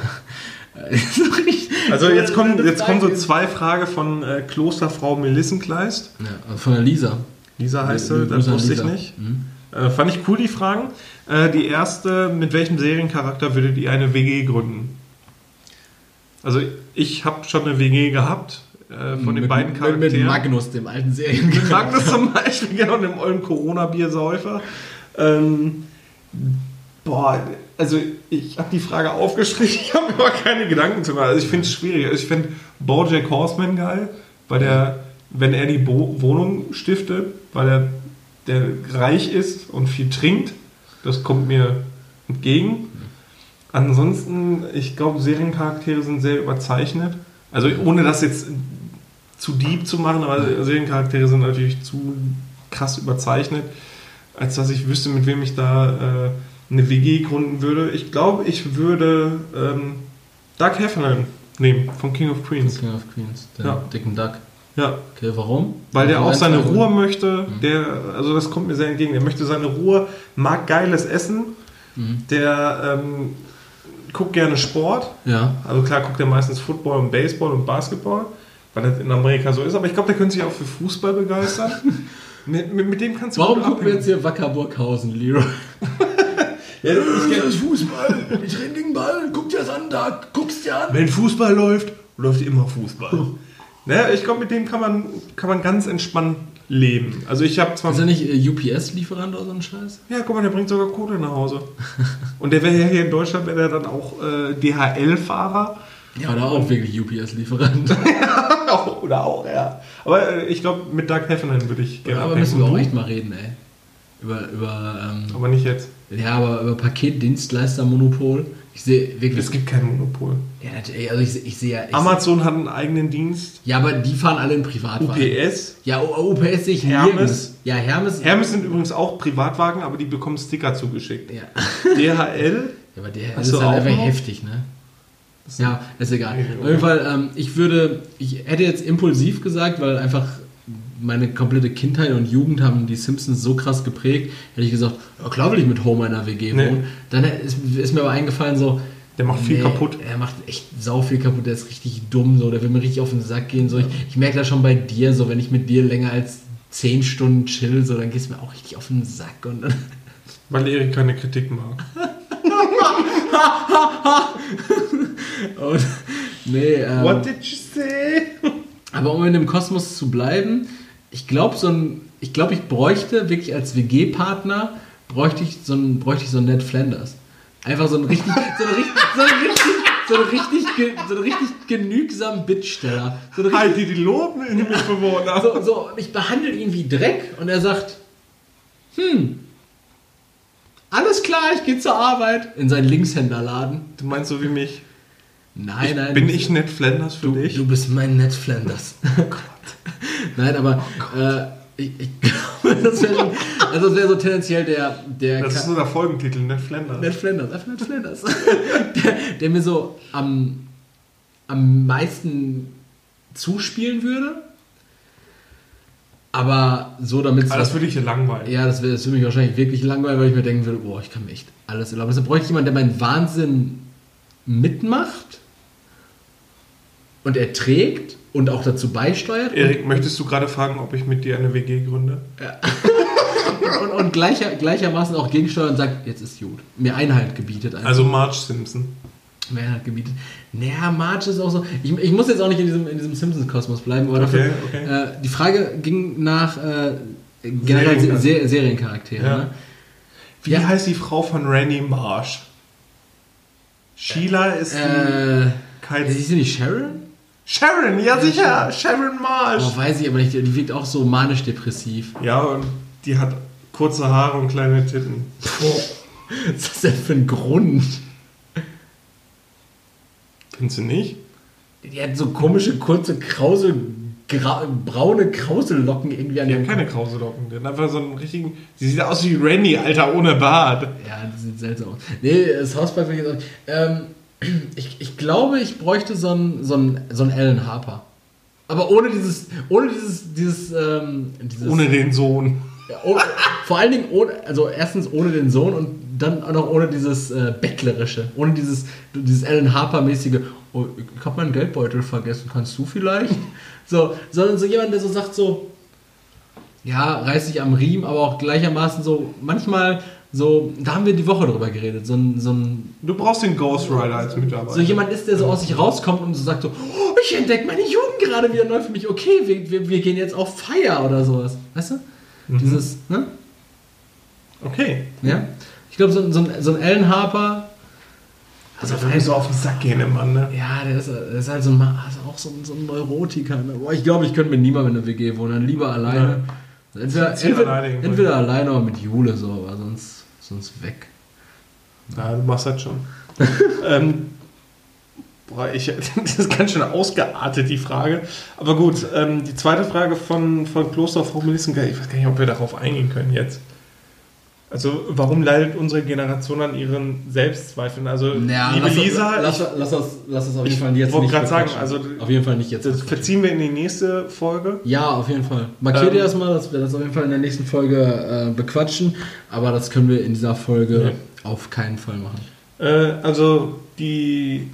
Also jetzt kommen, jetzt kommen so zwei Fragen von äh, Klosterfrau Melissenkleist. Ja, von der Lisa. Lisa heißt sie, Liebe das wusste ich nicht. Mhm. Äh, fand ich cool, die Fragen. Äh, die erste, mit welchem Seriencharakter würdet ihr eine WG gründen? Also ich habe schon eine WG gehabt äh, von den mit, beiden mit, Charakteren. mit Magnus, dem alten Serien. Mit Magnus zum Beispiel, genau, dem ollen Corona-Biersäufer. Ähm, boah, also ich habe die Frage aufgeschrieben, ich habe mir aber keine Gedanken zu machen. Also ich finde es schwierig. Also ich finde Bojack Horseman geil, weil der, wenn er die Bo Wohnung stiftet, weil er der reich ist und viel trinkt, das kommt mir entgegen. Ansonsten, ich glaube, Seriencharaktere sind sehr überzeichnet. Also ohne das jetzt zu deep zu machen, aber Seriencharaktere sind natürlich zu krass überzeichnet, als dass ich wüsste, mit wem ich da äh, eine WG gründen würde. Ich glaube, ich würde ähm, Doug Heffernan nehmen, von King of Queens. King of Queens, der Ja. dicken Duck. Ja, Okay, warum? weil der auch ein, seine Ruhe möchte. Der, also das kommt mir sehr entgegen. Der möchte seine Ruhe, mag geiles Essen. Mhm. Der ähm, guckt gerne Sport. Ja. Also klar guckt er meistens Football und Baseball und Basketball, weil das in Amerika so ist. Aber ich glaube, der könnte sich auch für Fußball begeistern. mit, mit, mit dem kannst du Warum gucken wir jetzt hier Wacker Burghausen, Leroy? Ja, ich kenn- Fußball. Ich renn gegen Ball. Guck dir das an, da. Guck's dir an. Wenn Fußball läuft, läuft immer Fußball. naja, ich glaube, mit dem kann man, kann man ganz entspannt leben. Also ich habe zwar... Ist er nicht äh, UPS-Lieferant oder so ein Scheiß? Ja, guck mal, der bringt sogar Kohle nach Hause. Und der wäre ja hier in Deutschland, wäre der dann auch äh, DHL-Fahrer. Ja, oder auch wirklich UPS-Lieferant. Oder auch, ja. Aber äh, ich glaube, mit Doug Heffernan würde ich gerne aber abhängen. müssen wir auch echt mal reden, ey. Über, über, ähm, Aber nicht jetzt. ja, aber über Paketdienstleister-Monopol. Ich sehe wirklich. Es gibt kein Monopol. Ja, natürlich, also ich, ich sehe ja. Ich Amazon hat einen eigenen Dienst. ja, aber die fahren alle in Privatwagen. UPS. Ja, UPS sehe ich Hermes. nirgends. Ja, Hermes. Hermes sind übrigens auch Privatwagen, aber die bekommen Sticker zugeschickt. Ja. DHL. Ja, aber Hast ist halt auch einfach noch? heftig, ne? Ja, ist egal. Nee, Auf jeden Fall, ähm, ich würde, ich hätte jetzt impulsiv gesagt, weil einfach meine komplette Kindheit und Jugend haben die Simpsons so krass geprägt, hätte ich gesagt, ja klar will ich mit Homer in einer WG Nee. wohnen. Dann ist, ist mir aber eingefallen so, Der macht viel nee, kaputt. Er macht echt sau viel kaputt, der ist richtig dumm, so, der will mir richtig auf den Sack gehen. So. Ich, ich merke das schon bei dir, so wenn ich mit dir länger als 10 Stunden chill, so, dann gehst du mir auch richtig auf den Sack und Weil Erik keine Kritik mag. und, nee, ähm, What did you say? Aber um in dem Kosmos zu bleiben, ich glaube, so ein, ich glaube, ich bräuchte wirklich als WG-Partner bräuchte ich so ein, bräuchte ich so einen Ned Flanders. Einfach so einen richtig, so einen richtig, so einen richtig, so einen richtig, so einen richtig genügsamen Bittsteller. So richtig, Halt die die loben in den Mitbewohner. so, so, ich behandle ihn wie Dreck und er sagt, hm, alles klar, ich gehe zur Arbeit in seinen Linkshänderladen. Du meinst so wie mich? Nein, nein. Bin ich Ned Flanders für Du, dich? du bist mein Ned Flanders. Oh Gott. Nein, aber äh, ich, ich glaube, das wäre schon. Also, das wäre so tendenziell der. der das Ka- ist nur der Folgentitel, Ned Flanders. Ned Flanders, einfach Ned Flanders. der, der mir so am, am meisten zuspielen würde. Aber so damit Aber das würde ich hier langweilen. ja, das würde mich wahrscheinlich wirklich langweilig, weil ich mir denken würde, boah, ich kann mir echt alles erlauben. Deshalb bräuchte ich jemanden, der meinen Wahnsinn mitmacht und erträgt und auch dazu beisteuert Erik, möchtest du gerade fragen, ob ich mit dir eine WG gründe? und, und, und gleicher, gleichermaßen auch gegensteuert und sagt, jetzt ist gut. Mir Einhalt gebietet. einfach. Also Marge Simpson. Mir Einhalt gebietet. Naja, Marge ist auch so. Ich, ich muss jetzt auch nicht in diesem, in diesem Simpsons-Kosmos bleiben, aber dafür, Okay, okay. Äh, die Frage ging nach äh, generell Seriencharaktere. Se Seriencharaktere. Ja. Ne? Wie Ja. heißt die Frau von Randy Marsh? Sheila ist die Äh, kein ist sie nicht Sharon? Sharon, ja sicher, Sharon Marsh. Oh, weiß ich aber nicht. Die wirkt auch so manisch-depressiv. Ja, und die hat kurze Haare und kleine Titten. Was ist das denn für ein Grund? Findest du nicht? Die hat so komische, kurze, krause, gra braune Krausellocken irgendwie an Die ihrem hat keine krause Locken. Die hat einfach so einen richtigen. Sie sieht aus wie Randy, Alter, ohne Bart. Ja, das sieht seltsam aus. Nee, das Hauspark will ich jetzt auch. Ähm, ich, ich glaube, ich bräuchte so einen so einen- so einen Alan Harper. Aber ohne dieses, ohne dieses, dieses, ähm, dieses Ohne den Sohn. Ja, oh, vor allen Dingen ohne, also erstens ohne den Sohn und dann auch noch ohne dieses äh, Bettlerische, ohne dieses, dieses Alan Harper-mäßige, oh, ich habe meinen Geldbeutel vergessen, kannst du vielleicht? So, sondern so jemand, der so sagt so, ja, reiß dich am Riemen, aber auch gleichermaßen so, manchmal so, da haben wir die Woche drüber geredet, so ein, so ein Du brauchst den Ghost Rider als Mitarbeiter. so jemand ist, der so aus sich rauskommt und so sagt so, oh, ich entdecke meine Jugend gerade wieder neu für mich, okay, wir, wir, wir gehen jetzt auf Feier oder sowas. Weißt du? Dieses, ne? Okay. Ja. Ich glaube, so, ein- so, so ein Alan Harper, Also, wenn wir so auf den Sack gehen, der Mann, ne? ja, der ist, der ist halt so ein, also auch so ein, so ein Neurotiker. Ne? Boah, ich glaube, ich könnte mit niemandem in einer WG wohnen, lieber alleine. Entweder, Zieh entweder, alleine entweder alleine oder mit Jule, so, aber sonst, sonst weg. Ja, du machst das schon. ähm, Boah, ich, das ist ganz schön ausgeartet, die Frage. Aber gut, ähm, die zweite Frage von, von Kloster Frau Melissenka, ich weiß gar nicht, ob wir darauf eingehen können jetzt. Also, warum leidet unsere Generation an ihren Selbstzweifeln? Also, Ja, liebe lass, Lisa, lass, ich, lass, das, lass das auf jeden Fall jetzt wollte nicht gerade sagen, also- auf jeden Fall nicht jetzt. das verziehen wir in die nächste Folge. Ja, auf jeden Fall. Markiert Ähm, ihr das mal, dass wir das auf jeden Fall in der nächsten Folge äh, bequatschen. Aber das können wir in dieser Folge auf keinen Fall machen. Äh, also, die,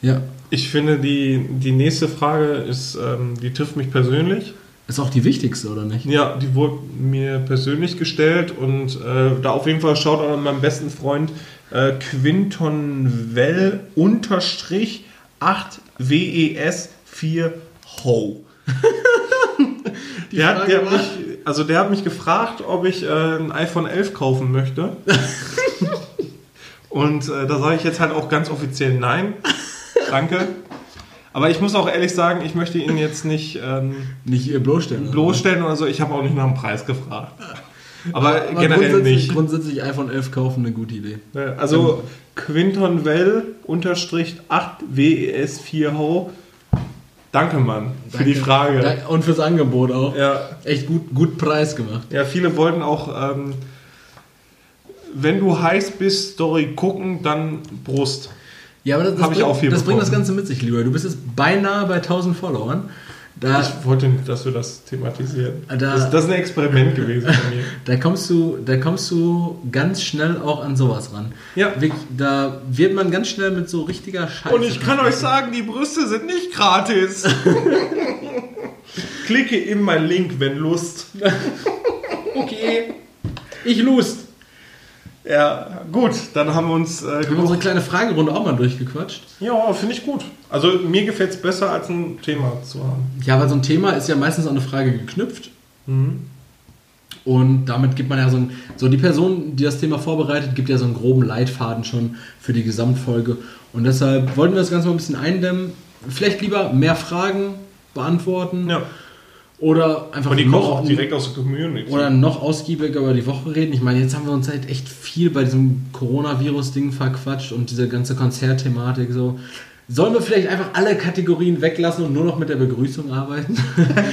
Ja. ich finde, die, die nächste Frage ist, ähm, die trifft mich persönlich. Ist auch die wichtigste, oder nicht? Ja, die wurde mir persönlich gestellt und äh, da auf jeden Fall schaut an meinen besten Freund äh, Quinton Well unterstrich 8 WES 4 Ho. der, hat, der hat mich, also der hat mich gefragt, ob ich äh, ein iPhone 11 kaufen möchte. und äh, da sage ich jetzt halt auch ganz offiziell nein. Danke. Aber ich muss auch ehrlich sagen, ich möchte ihn jetzt nicht ähm, Nicht ihr bloßstellen. bloßstellen oder so. Ich habe auch nicht nach dem Preis gefragt. Aber, Aber generell grundsätzlich, nicht. Grundsätzlich iPhone 11 kaufen, eine gute Idee. Also Quinton Well unterstrich 8 WES 4 Ho. Danke, Mann, für Danke. die Frage. Und fürs Angebot auch. Ja, Echt gut, gut Preis gemacht. ja, viele wollten auch, ähm, wenn du heiß bist, Story gucken, dann Brust. Ja, aber das, das, bringt, das bringt das. Ganze mit sich, lieber. Du bist jetzt beinahe bei 1000 Followern. Da, Ich wollte nicht, dass wir das thematisieren. Da- das, das ist ein Experiment gewesen von mir. da, kommst du, da kommst du ganz schnell auch an sowas ran. Ja. Da wird man ganz schnell mit so richtiger Scheiße. Und ich kann euch sagen, die Brüste sind nicht gratis. Klicke in meinen Link, wenn Lust. okay. Ich lust. Ja, gut, dann haben wir uns. Äh, Wir haben unsere kleine Fragerunde auch mal durchgequatscht. ja, finde ich gut. Also mir gefällt es besser, als ein Thema zu haben. Ja, weil so ein Thema ist ja meistens an eine Frage geknüpft. Mhm. Und damit gibt man ja so ein, so die Person, die das Thema vorbereitet, gibt ja so einen groben Leitfaden schon für die Gesamtfolge. Und deshalb wollten wir das Ganze mal ein bisschen eindämmen. Vielleicht lieber mehr Fragen beantworten Ja. Oder einfach noch, auch direkt aus der Community. oder noch ausgiebiger über die Woche reden. Ich meine, jetzt haben wir uns halt echt viel bei diesem Coronavirus-Ding verquatscht und diese ganze Konzertthematik so. Sollen wir vielleicht einfach alle Kategorien weglassen und nur noch mit der Begrüßung arbeiten?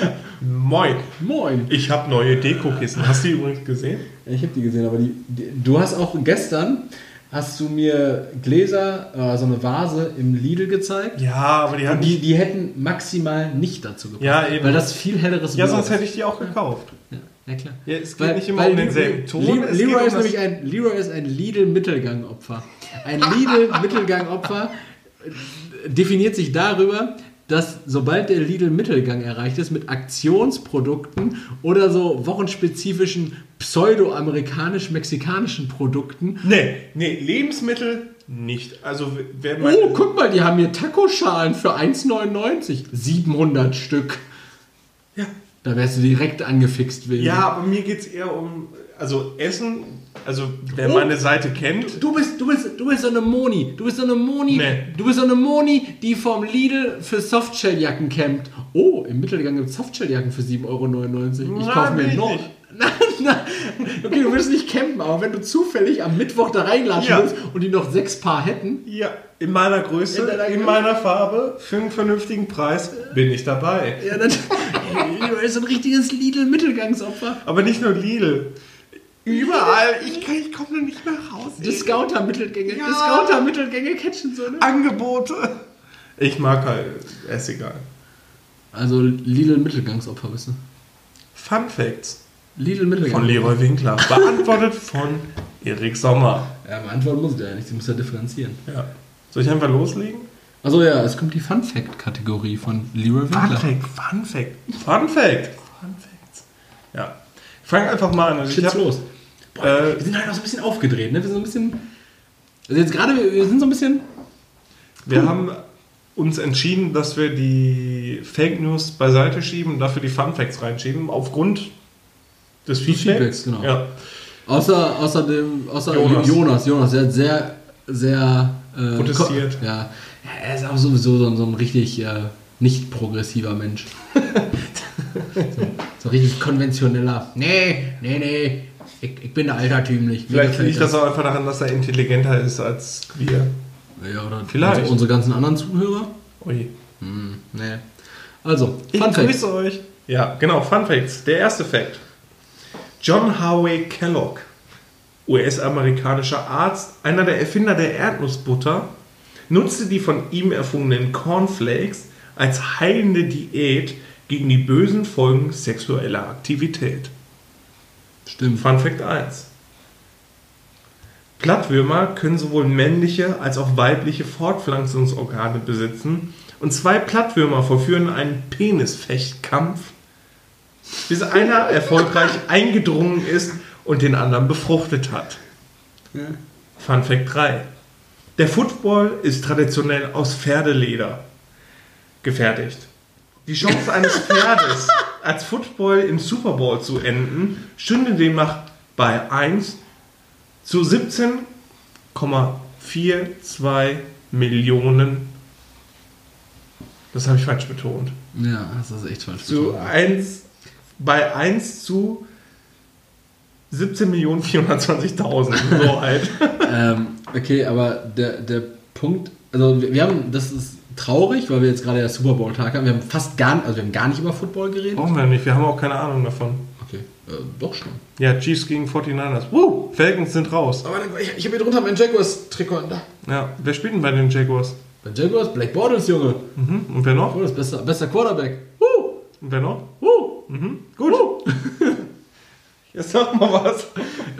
Moin. Moin! Ich habe neue Dekokissen. Hast du die übrigens gesehen? Ich habe die gesehen, aber die, die, du hast auch gestern hast du mir Gläser, äh, so eine Vase im Lidl gezeigt. Ja, aber die haben Und die, die hätten maximal nicht dazu gepasst. Ja, eben. Weil das viel helleres Ja, Blau sonst ist. hätte ich die auch gekauft. Ja, ja klar. Ja, es geht nicht immer um denselben Ton, geht Leroy, ist nämlich ein, Leroy ist ein Lidl-Mittelgang-Opfer. Ein Lidl-Mittelgang-Opfer definiert sich darüber, dass sobald der Lidl-Mittelgang erreicht ist, mit Aktionsprodukten oder so wochenspezifischen pseudo-amerikanisch-mexikanischen Produkten. Nee, nee, Lebensmittel nicht. Also wer mein, Oh, guck mal, die haben hier Tacoschalen für 1,99. 700 Stück. Ja. Da wärst du direkt angefixt, Willi. Ja, aber mir geht es eher um, also Essen, also wer Oh. meine Seite kennt, Du bist, du bist, du bist so eine Moni. Du bist so eine Moni. Nee. Du bist so eine Moni, die vom Lidl für Softshelljacken campt. Oh, im Mittelgang gibt es Softshelljacken für 7,99 Euro. Ich Na, kaufe mir noch. okay, du willst nicht campen, aber wenn du zufällig am Mittwoch da reinlatschen Ja. willst und die noch sechs Paar hätten, ja, in meiner Größe, In in meiner Farbe, für einen vernünftigen Preis, bin ich dabei. ja, dann du bist ein richtiges Lidl-Mittelgangsopfer. Aber nicht nur Lidl. Überall, ich, kann- ich komme nicht mehr raus. Discounter-Mittelgänge, Ja. Discounter-Mittelgänge catchen so, ne? Angebote. Ich mag halt, ist egal. Also Lidl-Mittelgangsopfer, bist du? Fun Facts Lidl-Mittelgang. von Leroy Winkler. Beantwortet von Erik Sommer. Ja, beantworten muss ich ja nicht, sie muss ja differenzieren. Ja. Soll ich einfach loslegen? Also ja, es kommt die Fun Fact Kategorie von Leroy Fun Winkler. Fact, Fun Fact, Fun Fact, Fun Facts. Ja. Ich fange einfach mal an. Also ich Schieß hab, los. Boah, Äh, wir sind halt auch so ein bisschen aufgedreht, ne? Wir sind so ein bisschen. Also jetzt gerade, wir sind so ein bisschen. wir haben uns entschieden, dass wir die Fake News beiseite schieben und dafür die Fun Facts reinschieben, aufgrund des Feedbacks. Feedbacks, genau. Ja. Außer, außer dem. Außer Jonas. Jonas. Jonas, der hat sehr, sehr. Äh, Protestiert. ja. Er ist auch sowieso so, ein- so ein richtig äh, nicht progressiver Mensch. so, so richtig konventioneller. Nee, nee, nee. Ich, ich bin altertümlich. Vielleicht liegt das auch einfach daran, dass er intelligenter ist als wir. Ja, oder Vielleicht. unsere, unsere ganzen anderen Zuhörer? Ui. Hm, nee. Also, Ich Fun Fact. grüße euch. Ja, genau, Fun Facts. Der erste Fact. John Harvey Kellogg, US-amerikanischer Arzt, einer der Erfinder der Erdnussbutter, nutzte die von ihm erfundenen Cornflakes als heilende Diät gegen die bösen Folgen sexueller Aktivität. Stimmt. Fun Fact 1. Plattwürmer können sowohl männliche als auch weibliche Fortpflanzungsorgane besitzen und zwei Plattwürmer vollführen einen Penisfechtkampf, bis einer erfolgreich eingedrungen ist und den anderen befruchtet hat. Fun Fact 3. Der Football ist traditionell aus Pferdeleder gefertigt. Die Chance eines Pferdes als Football im Super Bowl zu enden, stünde demnach bei 1 zu 17,42 Millionen. Das habe ich falsch betont. Ja, das ist echt falsch. Zu 1, bei 1 zu 17.420.000. So halt. ähm, okay, aber der, der Punkt, also wir, wir haben, das ist traurig, weil wir jetzt gerade der Super Bowl Tag haben. Wir haben fast gar, also wir haben gar nicht über Football geredet. Brauchen wir nicht, wir haben auch keine Ahnung davon. Okay, äh, doch schon. Ja, Chiefs gegen 49ers. Woo, Falcons sind raus. Aber ich, ich habe hier drunter mein Jaguars Trikot da. Ja, wer spielt denn bei den Jaguars? Bei Jaguars Black Bortles, Junge. Mhm. Und wer noch? Bortles, bester, bester Quarterback. Uh, Und wer noch? uh. Mhm. Gut. Jetzt sag mal was.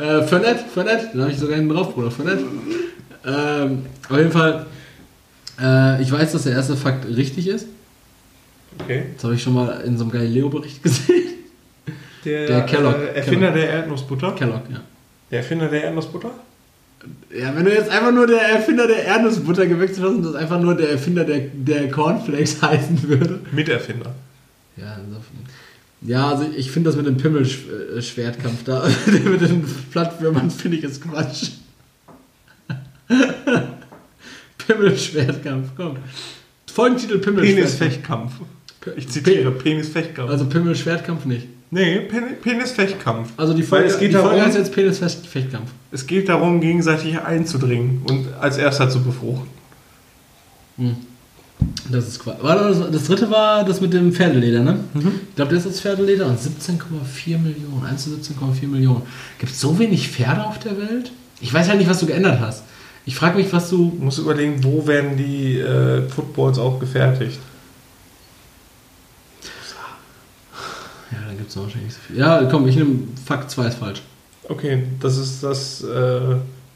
Äh, Fournette, Fournette, den habe ich sogar hinten drauf, Bruder, Fournette. Ähm, auf jeden Fall, äh, ich weiß, dass der erste Fakt richtig ist. Okay. Das habe ich schon mal in so einem Galileo-Bericht gesehen. Der, Der Kellogg. Äh, Erfinder Kellogg. der Erdnussbutter. Kellogg, ja. Der Erfinder der Erdnussbutter? Ja, wenn du jetzt einfach nur der Erfinder der Erdnussbutter gewechselt hast und das einfach nur der Erfinder der, der Cornflakes heißen würde. Miterfinder. Ja. Ja, also ich finde das mit dem Pimmelschwertkampf da, mit den Plattwürmern finde ich es Quatsch. Pimmelschwertkampf, komm. Folgentitel Pimmelschwertkampf. Penisfechtkampf. Ich zitiere, Penisfechtkampf. Also Pimmelschwertkampf nicht. nee, Pen Penisfechtkampf. Also die Weil Folge, es geht die Folge darum- heißt jetzt Penisfechtkampf. Es geht darum, gegenseitig einzudringen und als erster zu befruchten. Das ist Quatsch. Das, das dritte war das mit dem Pferdeleder, ne? Ich glaube, das ist Pferdeleder und 17,4 Millionen. 1 zu 17,4 Millionen. Gibt es so wenig Pferde auf der Welt? Ich weiß halt nicht, was du geändert hast. Ich frage mich, was du. Musst überlegen, wo werden die äh, Footballs auch gefertigt. Ja, da gibt es wahrscheinlich nicht so viel. Ja, komm, ich nehme Fakt 2 ist falsch. Okay, das ist das, äh,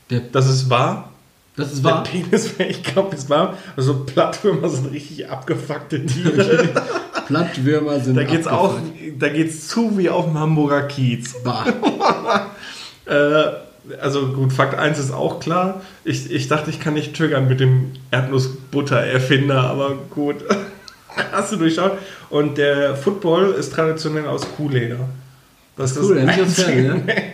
Der, das ist wahr. das ist wahr. Der Penisfechtkampf ist wahr. Also Plattwürmer sind richtig abgefuckte Tiere. Plattwürmer sind. da geht's auch, abgefuckt. da geht's zu wie auf dem Hamburger Kiez. Bah. Äh, also gut, Fakt 1 ist auch klar. Ich, ich dachte, ich kann nicht triggern mit dem Erdnussbutter-Erfinder, aber gut. Hast du durchschaut? Und der Football ist traditionell aus Kuhleder. Das ist Cool, das nicht aus Einzige. ne?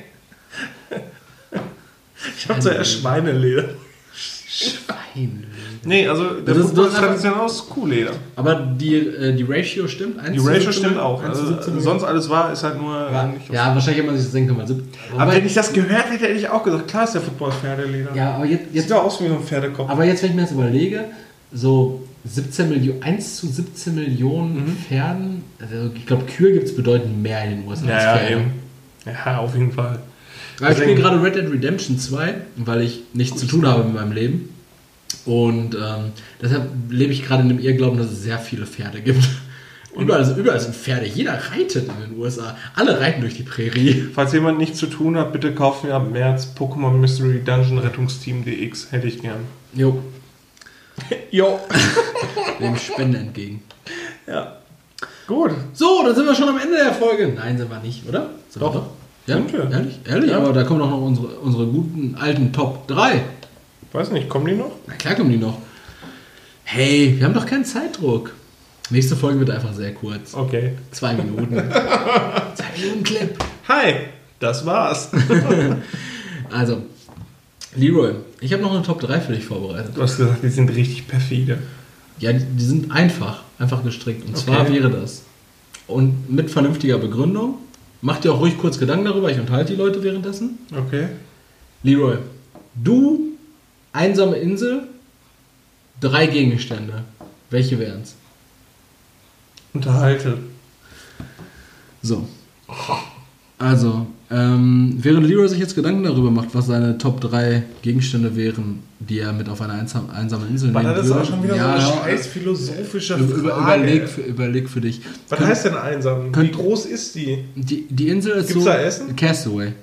Ich habe zuerst Schweineleder. Schwein. Nee, also der Das ist- Football ist traditionell aus Kuhleder. Aber die, äh, die Ratio stimmt? 1 Die Ratio 17 stimmt auch. 1 zu Also, 17 sonst alles war, ist halt nur. Ja, aus- ja, wahrscheinlich hat man sich das denken können. aber wenn ich das gehört hätte, hätte ich auch gesagt, klar ist der Football aus Pferdeleder. ja, aber jetzt, Sieht jetzt, doch aus wie so ein Pferdekopf. aber jetzt, wenn ich mir das überlege, so 17 Millionen, 1 zu 17 Millionen Pferden, also ich glaube, Kühe gibt es bedeutend mehr in den USA als ja, ja, Pferde. eben. Ja, auf jeden Fall. Ja, ich spiele gerade Red Dead Redemption 2, weil ich nichts zu tun habe mit meinem Leben. Und ähm, deshalb lebe ich gerade in dem Irrglauben, dass es sehr viele Pferde gibt. Überall, sind- überall sind Pferde. Jeder reitet in den USA. Alle reiten durch die Prärie. Falls jemand nichts zu tun hat, bitte kaufen wir ab März Pokémon Mystery Dungeon Rettungsteam DX. Hätte ich gern. Jo, Jo. dem Spende entgegen. Ja. Gut. So, dann sind wir schon am Ende der Folge. Nein, sind wir nicht, oder? Sind Doch. Wir ja, Sind wir. Ehrlich? Ehrlich? Ja. Aber da kommen doch noch unsere, unsere guten alten Top 3. Weiß nicht, kommen die noch? Na klar kommen die noch. Hey, wir haben doch keinen Zeitdruck. Nächste Folge wird einfach sehr kurz. Okay. Zwei Minuten. Zwei Minuten Clip. Hi, das war's. Also, Leroy, ich habe noch eine Top 3 für dich vorbereitet. Du hast gesagt, die sind richtig perfide. Ja, die, die sind einfach, einfach gestrickt. Und zwar Okay. wäre das. Und mit vernünftiger Begründung. Macht dir auch ruhig kurz Gedanken darüber, ich unterhalte die Leute währenddessen. Okay. Leroy, du, einsame Insel, drei Gegenstände. Welche wären's? Unterhalte. So. Also, ähm, während Leroy sich jetzt Gedanken darüber macht, was seine Top 3 Gegenstände wären, die er mit auf eine einsam, einsame Insel nehmen das würde. auch schon wieder ja, so eine scheiß philosophische über, über, Frage? überleg, für, überleg für dich. Was Könnt- heißt denn einsam? Wie könnt- groß ist die? Die, die Insel ist Gibt's so... da Essen? Castaway.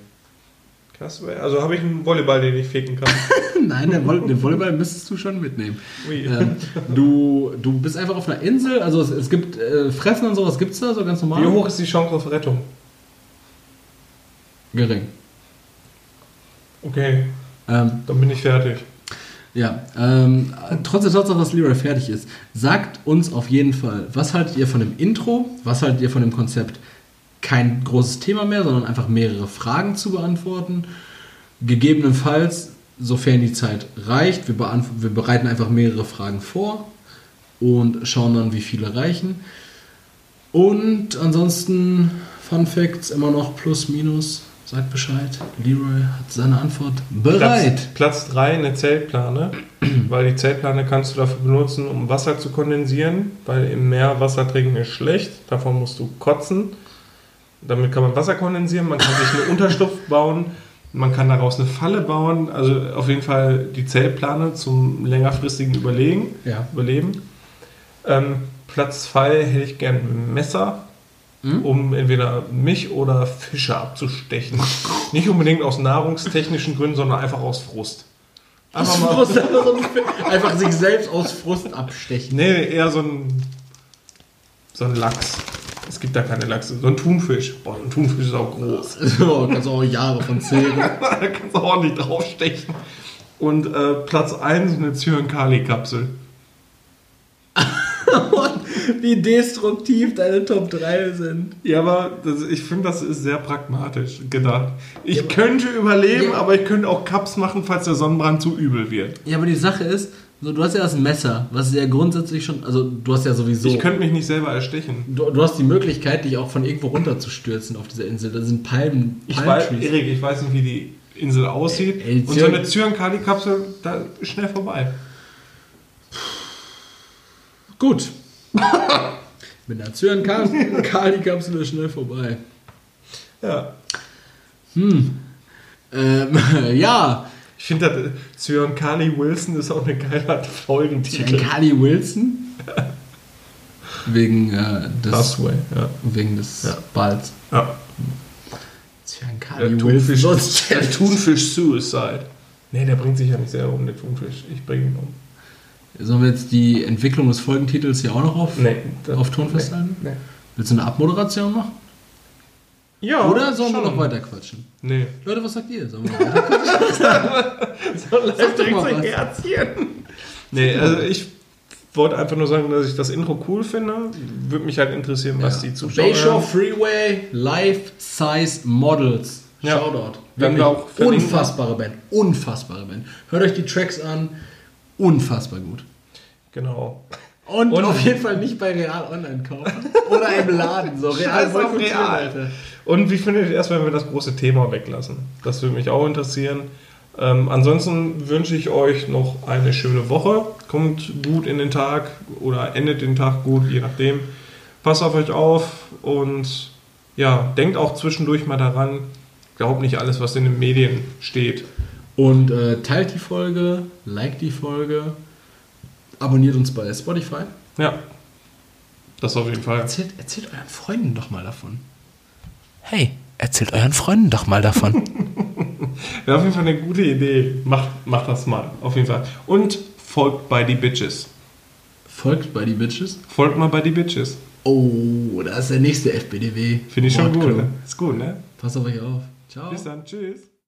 Krass, also habe ich einen Volleyball, den ich ficken kann. Nein, den, Voll den Volleyball müsstest du schon mitnehmen. Ähm, du, du bist einfach auf einer Insel, also es, es gibt äh, Fressen und sowas gibt's da, so ganz normal. Wie hoch ist die Chance auf Rettung? Gering. Okay, Ähm, dann bin ich fertig. ja, ähm, trotz der Tatsache, dass Leroy fertig ist, sagt uns auf jeden Fall, was haltet ihr von dem Intro, was haltet ihr von dem Konzept, kein großes Thema mehr, sondern einfach mehrere Fragen zu beantworten. Gegebenenfalls, sofern die Zeit reicht, wir, wir bereiten einfach mehrere Fragen vor und schauen dann, wie viele reichen. Und ansonsten, Fun Facts immer noch plus, minus. Sagt Bescheid. Leroy hat seine Antwort bereit. Platz 3 eine Zeltplane, weil die Zeltplane kannst du dafür benutzen, um Wasser zu kondensieren, weil im Meer Wasser trinken ist schlecht, davon musst du kotzen. Damit kann man Wasser kondensieren, man kann sich eine Unterschlupf bauen, man kann daraus eine Falle bauen, also auf jeden Fall die Zeltplane zum längerfristigen Überlegen, Ja. Überleben. Ähm, Platz 2 hätte ich gern ein Messer, Hm? um entweder mich oder Fische abzustechen. Nicht unbedingt aus nahrungstechnischen Gründen, sondern einfach aus Frust. Einfach mal, Frust, einfach sich selbst aus Frust abstechen. nee, eher so ein, so ein Lachs. Es gibt da keine Lachse. So ein Thunfisch. Boah, ein Thunfisch ist auch groß. So, kannst auch Jahre von zählen. da kannst du ordentlich draufstechen. Und äh, Platz 1 eine Zyankali-Kapsel. Wie destruktiv deine Top 3 sind. Ja, aber das, ich finde, das ist sehr pragmatisch gedacht. Ich könnte überleben, Ja. aber ich könnte auch Cups machen, falls der Sonnenbrand zu übel wird. Ja, aber die Sache ist, so, du hast ja das Messer, was ja grundsätzlich schon, also du hast ja sowieso, Ich könnte mich nicht selber erstechen. du, du hast die Möglichkeit, dich auch von irgendwo runterzustürzen auf dieser Insel. Da sind Palmen, Ich weiß. Erik, ich weiß nicht, wie die Insel aussieht. Ey, Und so eine Zyankali-Kapsel, da ist schnell vorbei. Gut. Mit einer Zyankali-Kapsel ist schnell vorbei. Ja. Ähm, ja, Ich finde, das Zyankali Wilson ist auch eine geile Folgentitel. Zyankali Wilson. Wegen äh, des, Busway, ja. wegen des Ja. Balls. ja. Zyankali Der Wilson. Thunfisch, der Thunfisch Suicide. Nee, der bringt sich ja nicht selber um, der Thunfisch. Ich bringe ihn um. Sollen wir jetzt die Entwicklung des Folgentitels hier auch noch auf, Nee. auf Ton festhalten? Nee. Willst du eine Abmoderation machen? Ja, Oder sollen wir schon. noch weiter quatschen? Nee. Leute, was sagt ihr? Sollen wir noch weiter quatschen? So doch mal was. Herzchen. Nee, also ich wollte einfach nur sagen, dass ich das Intro cool finde. Würde mich halt interessieren, was die Zuschauer Bayshore. Freeway Life-Size Models. Ja. Shoutout. Wirklich wir auch unfassbare Band. Unfassbare Band. Hört euch die Tracks an. Unfassbar gut. Genau. Und, Und- auf jeden Fall nicht bei Real Online kaufen. Oder im Laden. So Real auf Real. Alter. Und wie findet ihr erst, wenn wir das große Thema weglassen? Das würde mich auch interessieren. Ähm, ansonsten wünsche ich euch noch eine schöne Woche. Kommt gut in den Tag oder endet den Tag gut, je nachdem. Passt auf euch auf und ja, denkt auch zwischendurch mal daran, glaubt nicht alles, was in den Medien steht. Und äh, teilt die Folge, liked die Folge, abonniert uns bei Spotify. Ja, das auf jeden Fall. Erzählt, erzählt euren Freunden doch mal davon. Hey, erzählt euren Freunden doch mal davon. Wäre auf jeden Fall eine gute Idee. Macht, macht das mal, auf jeden Fall. Und folgt bei die Bitches. Folgt bei die Bitches. Folgt mal bei die Bitches. Oh, da ist der nächste FBDW. Finde ich schon gut. Ne? Ist gut, ne? Passt auf euch auf. Ciao. Bis dann. Tschüss.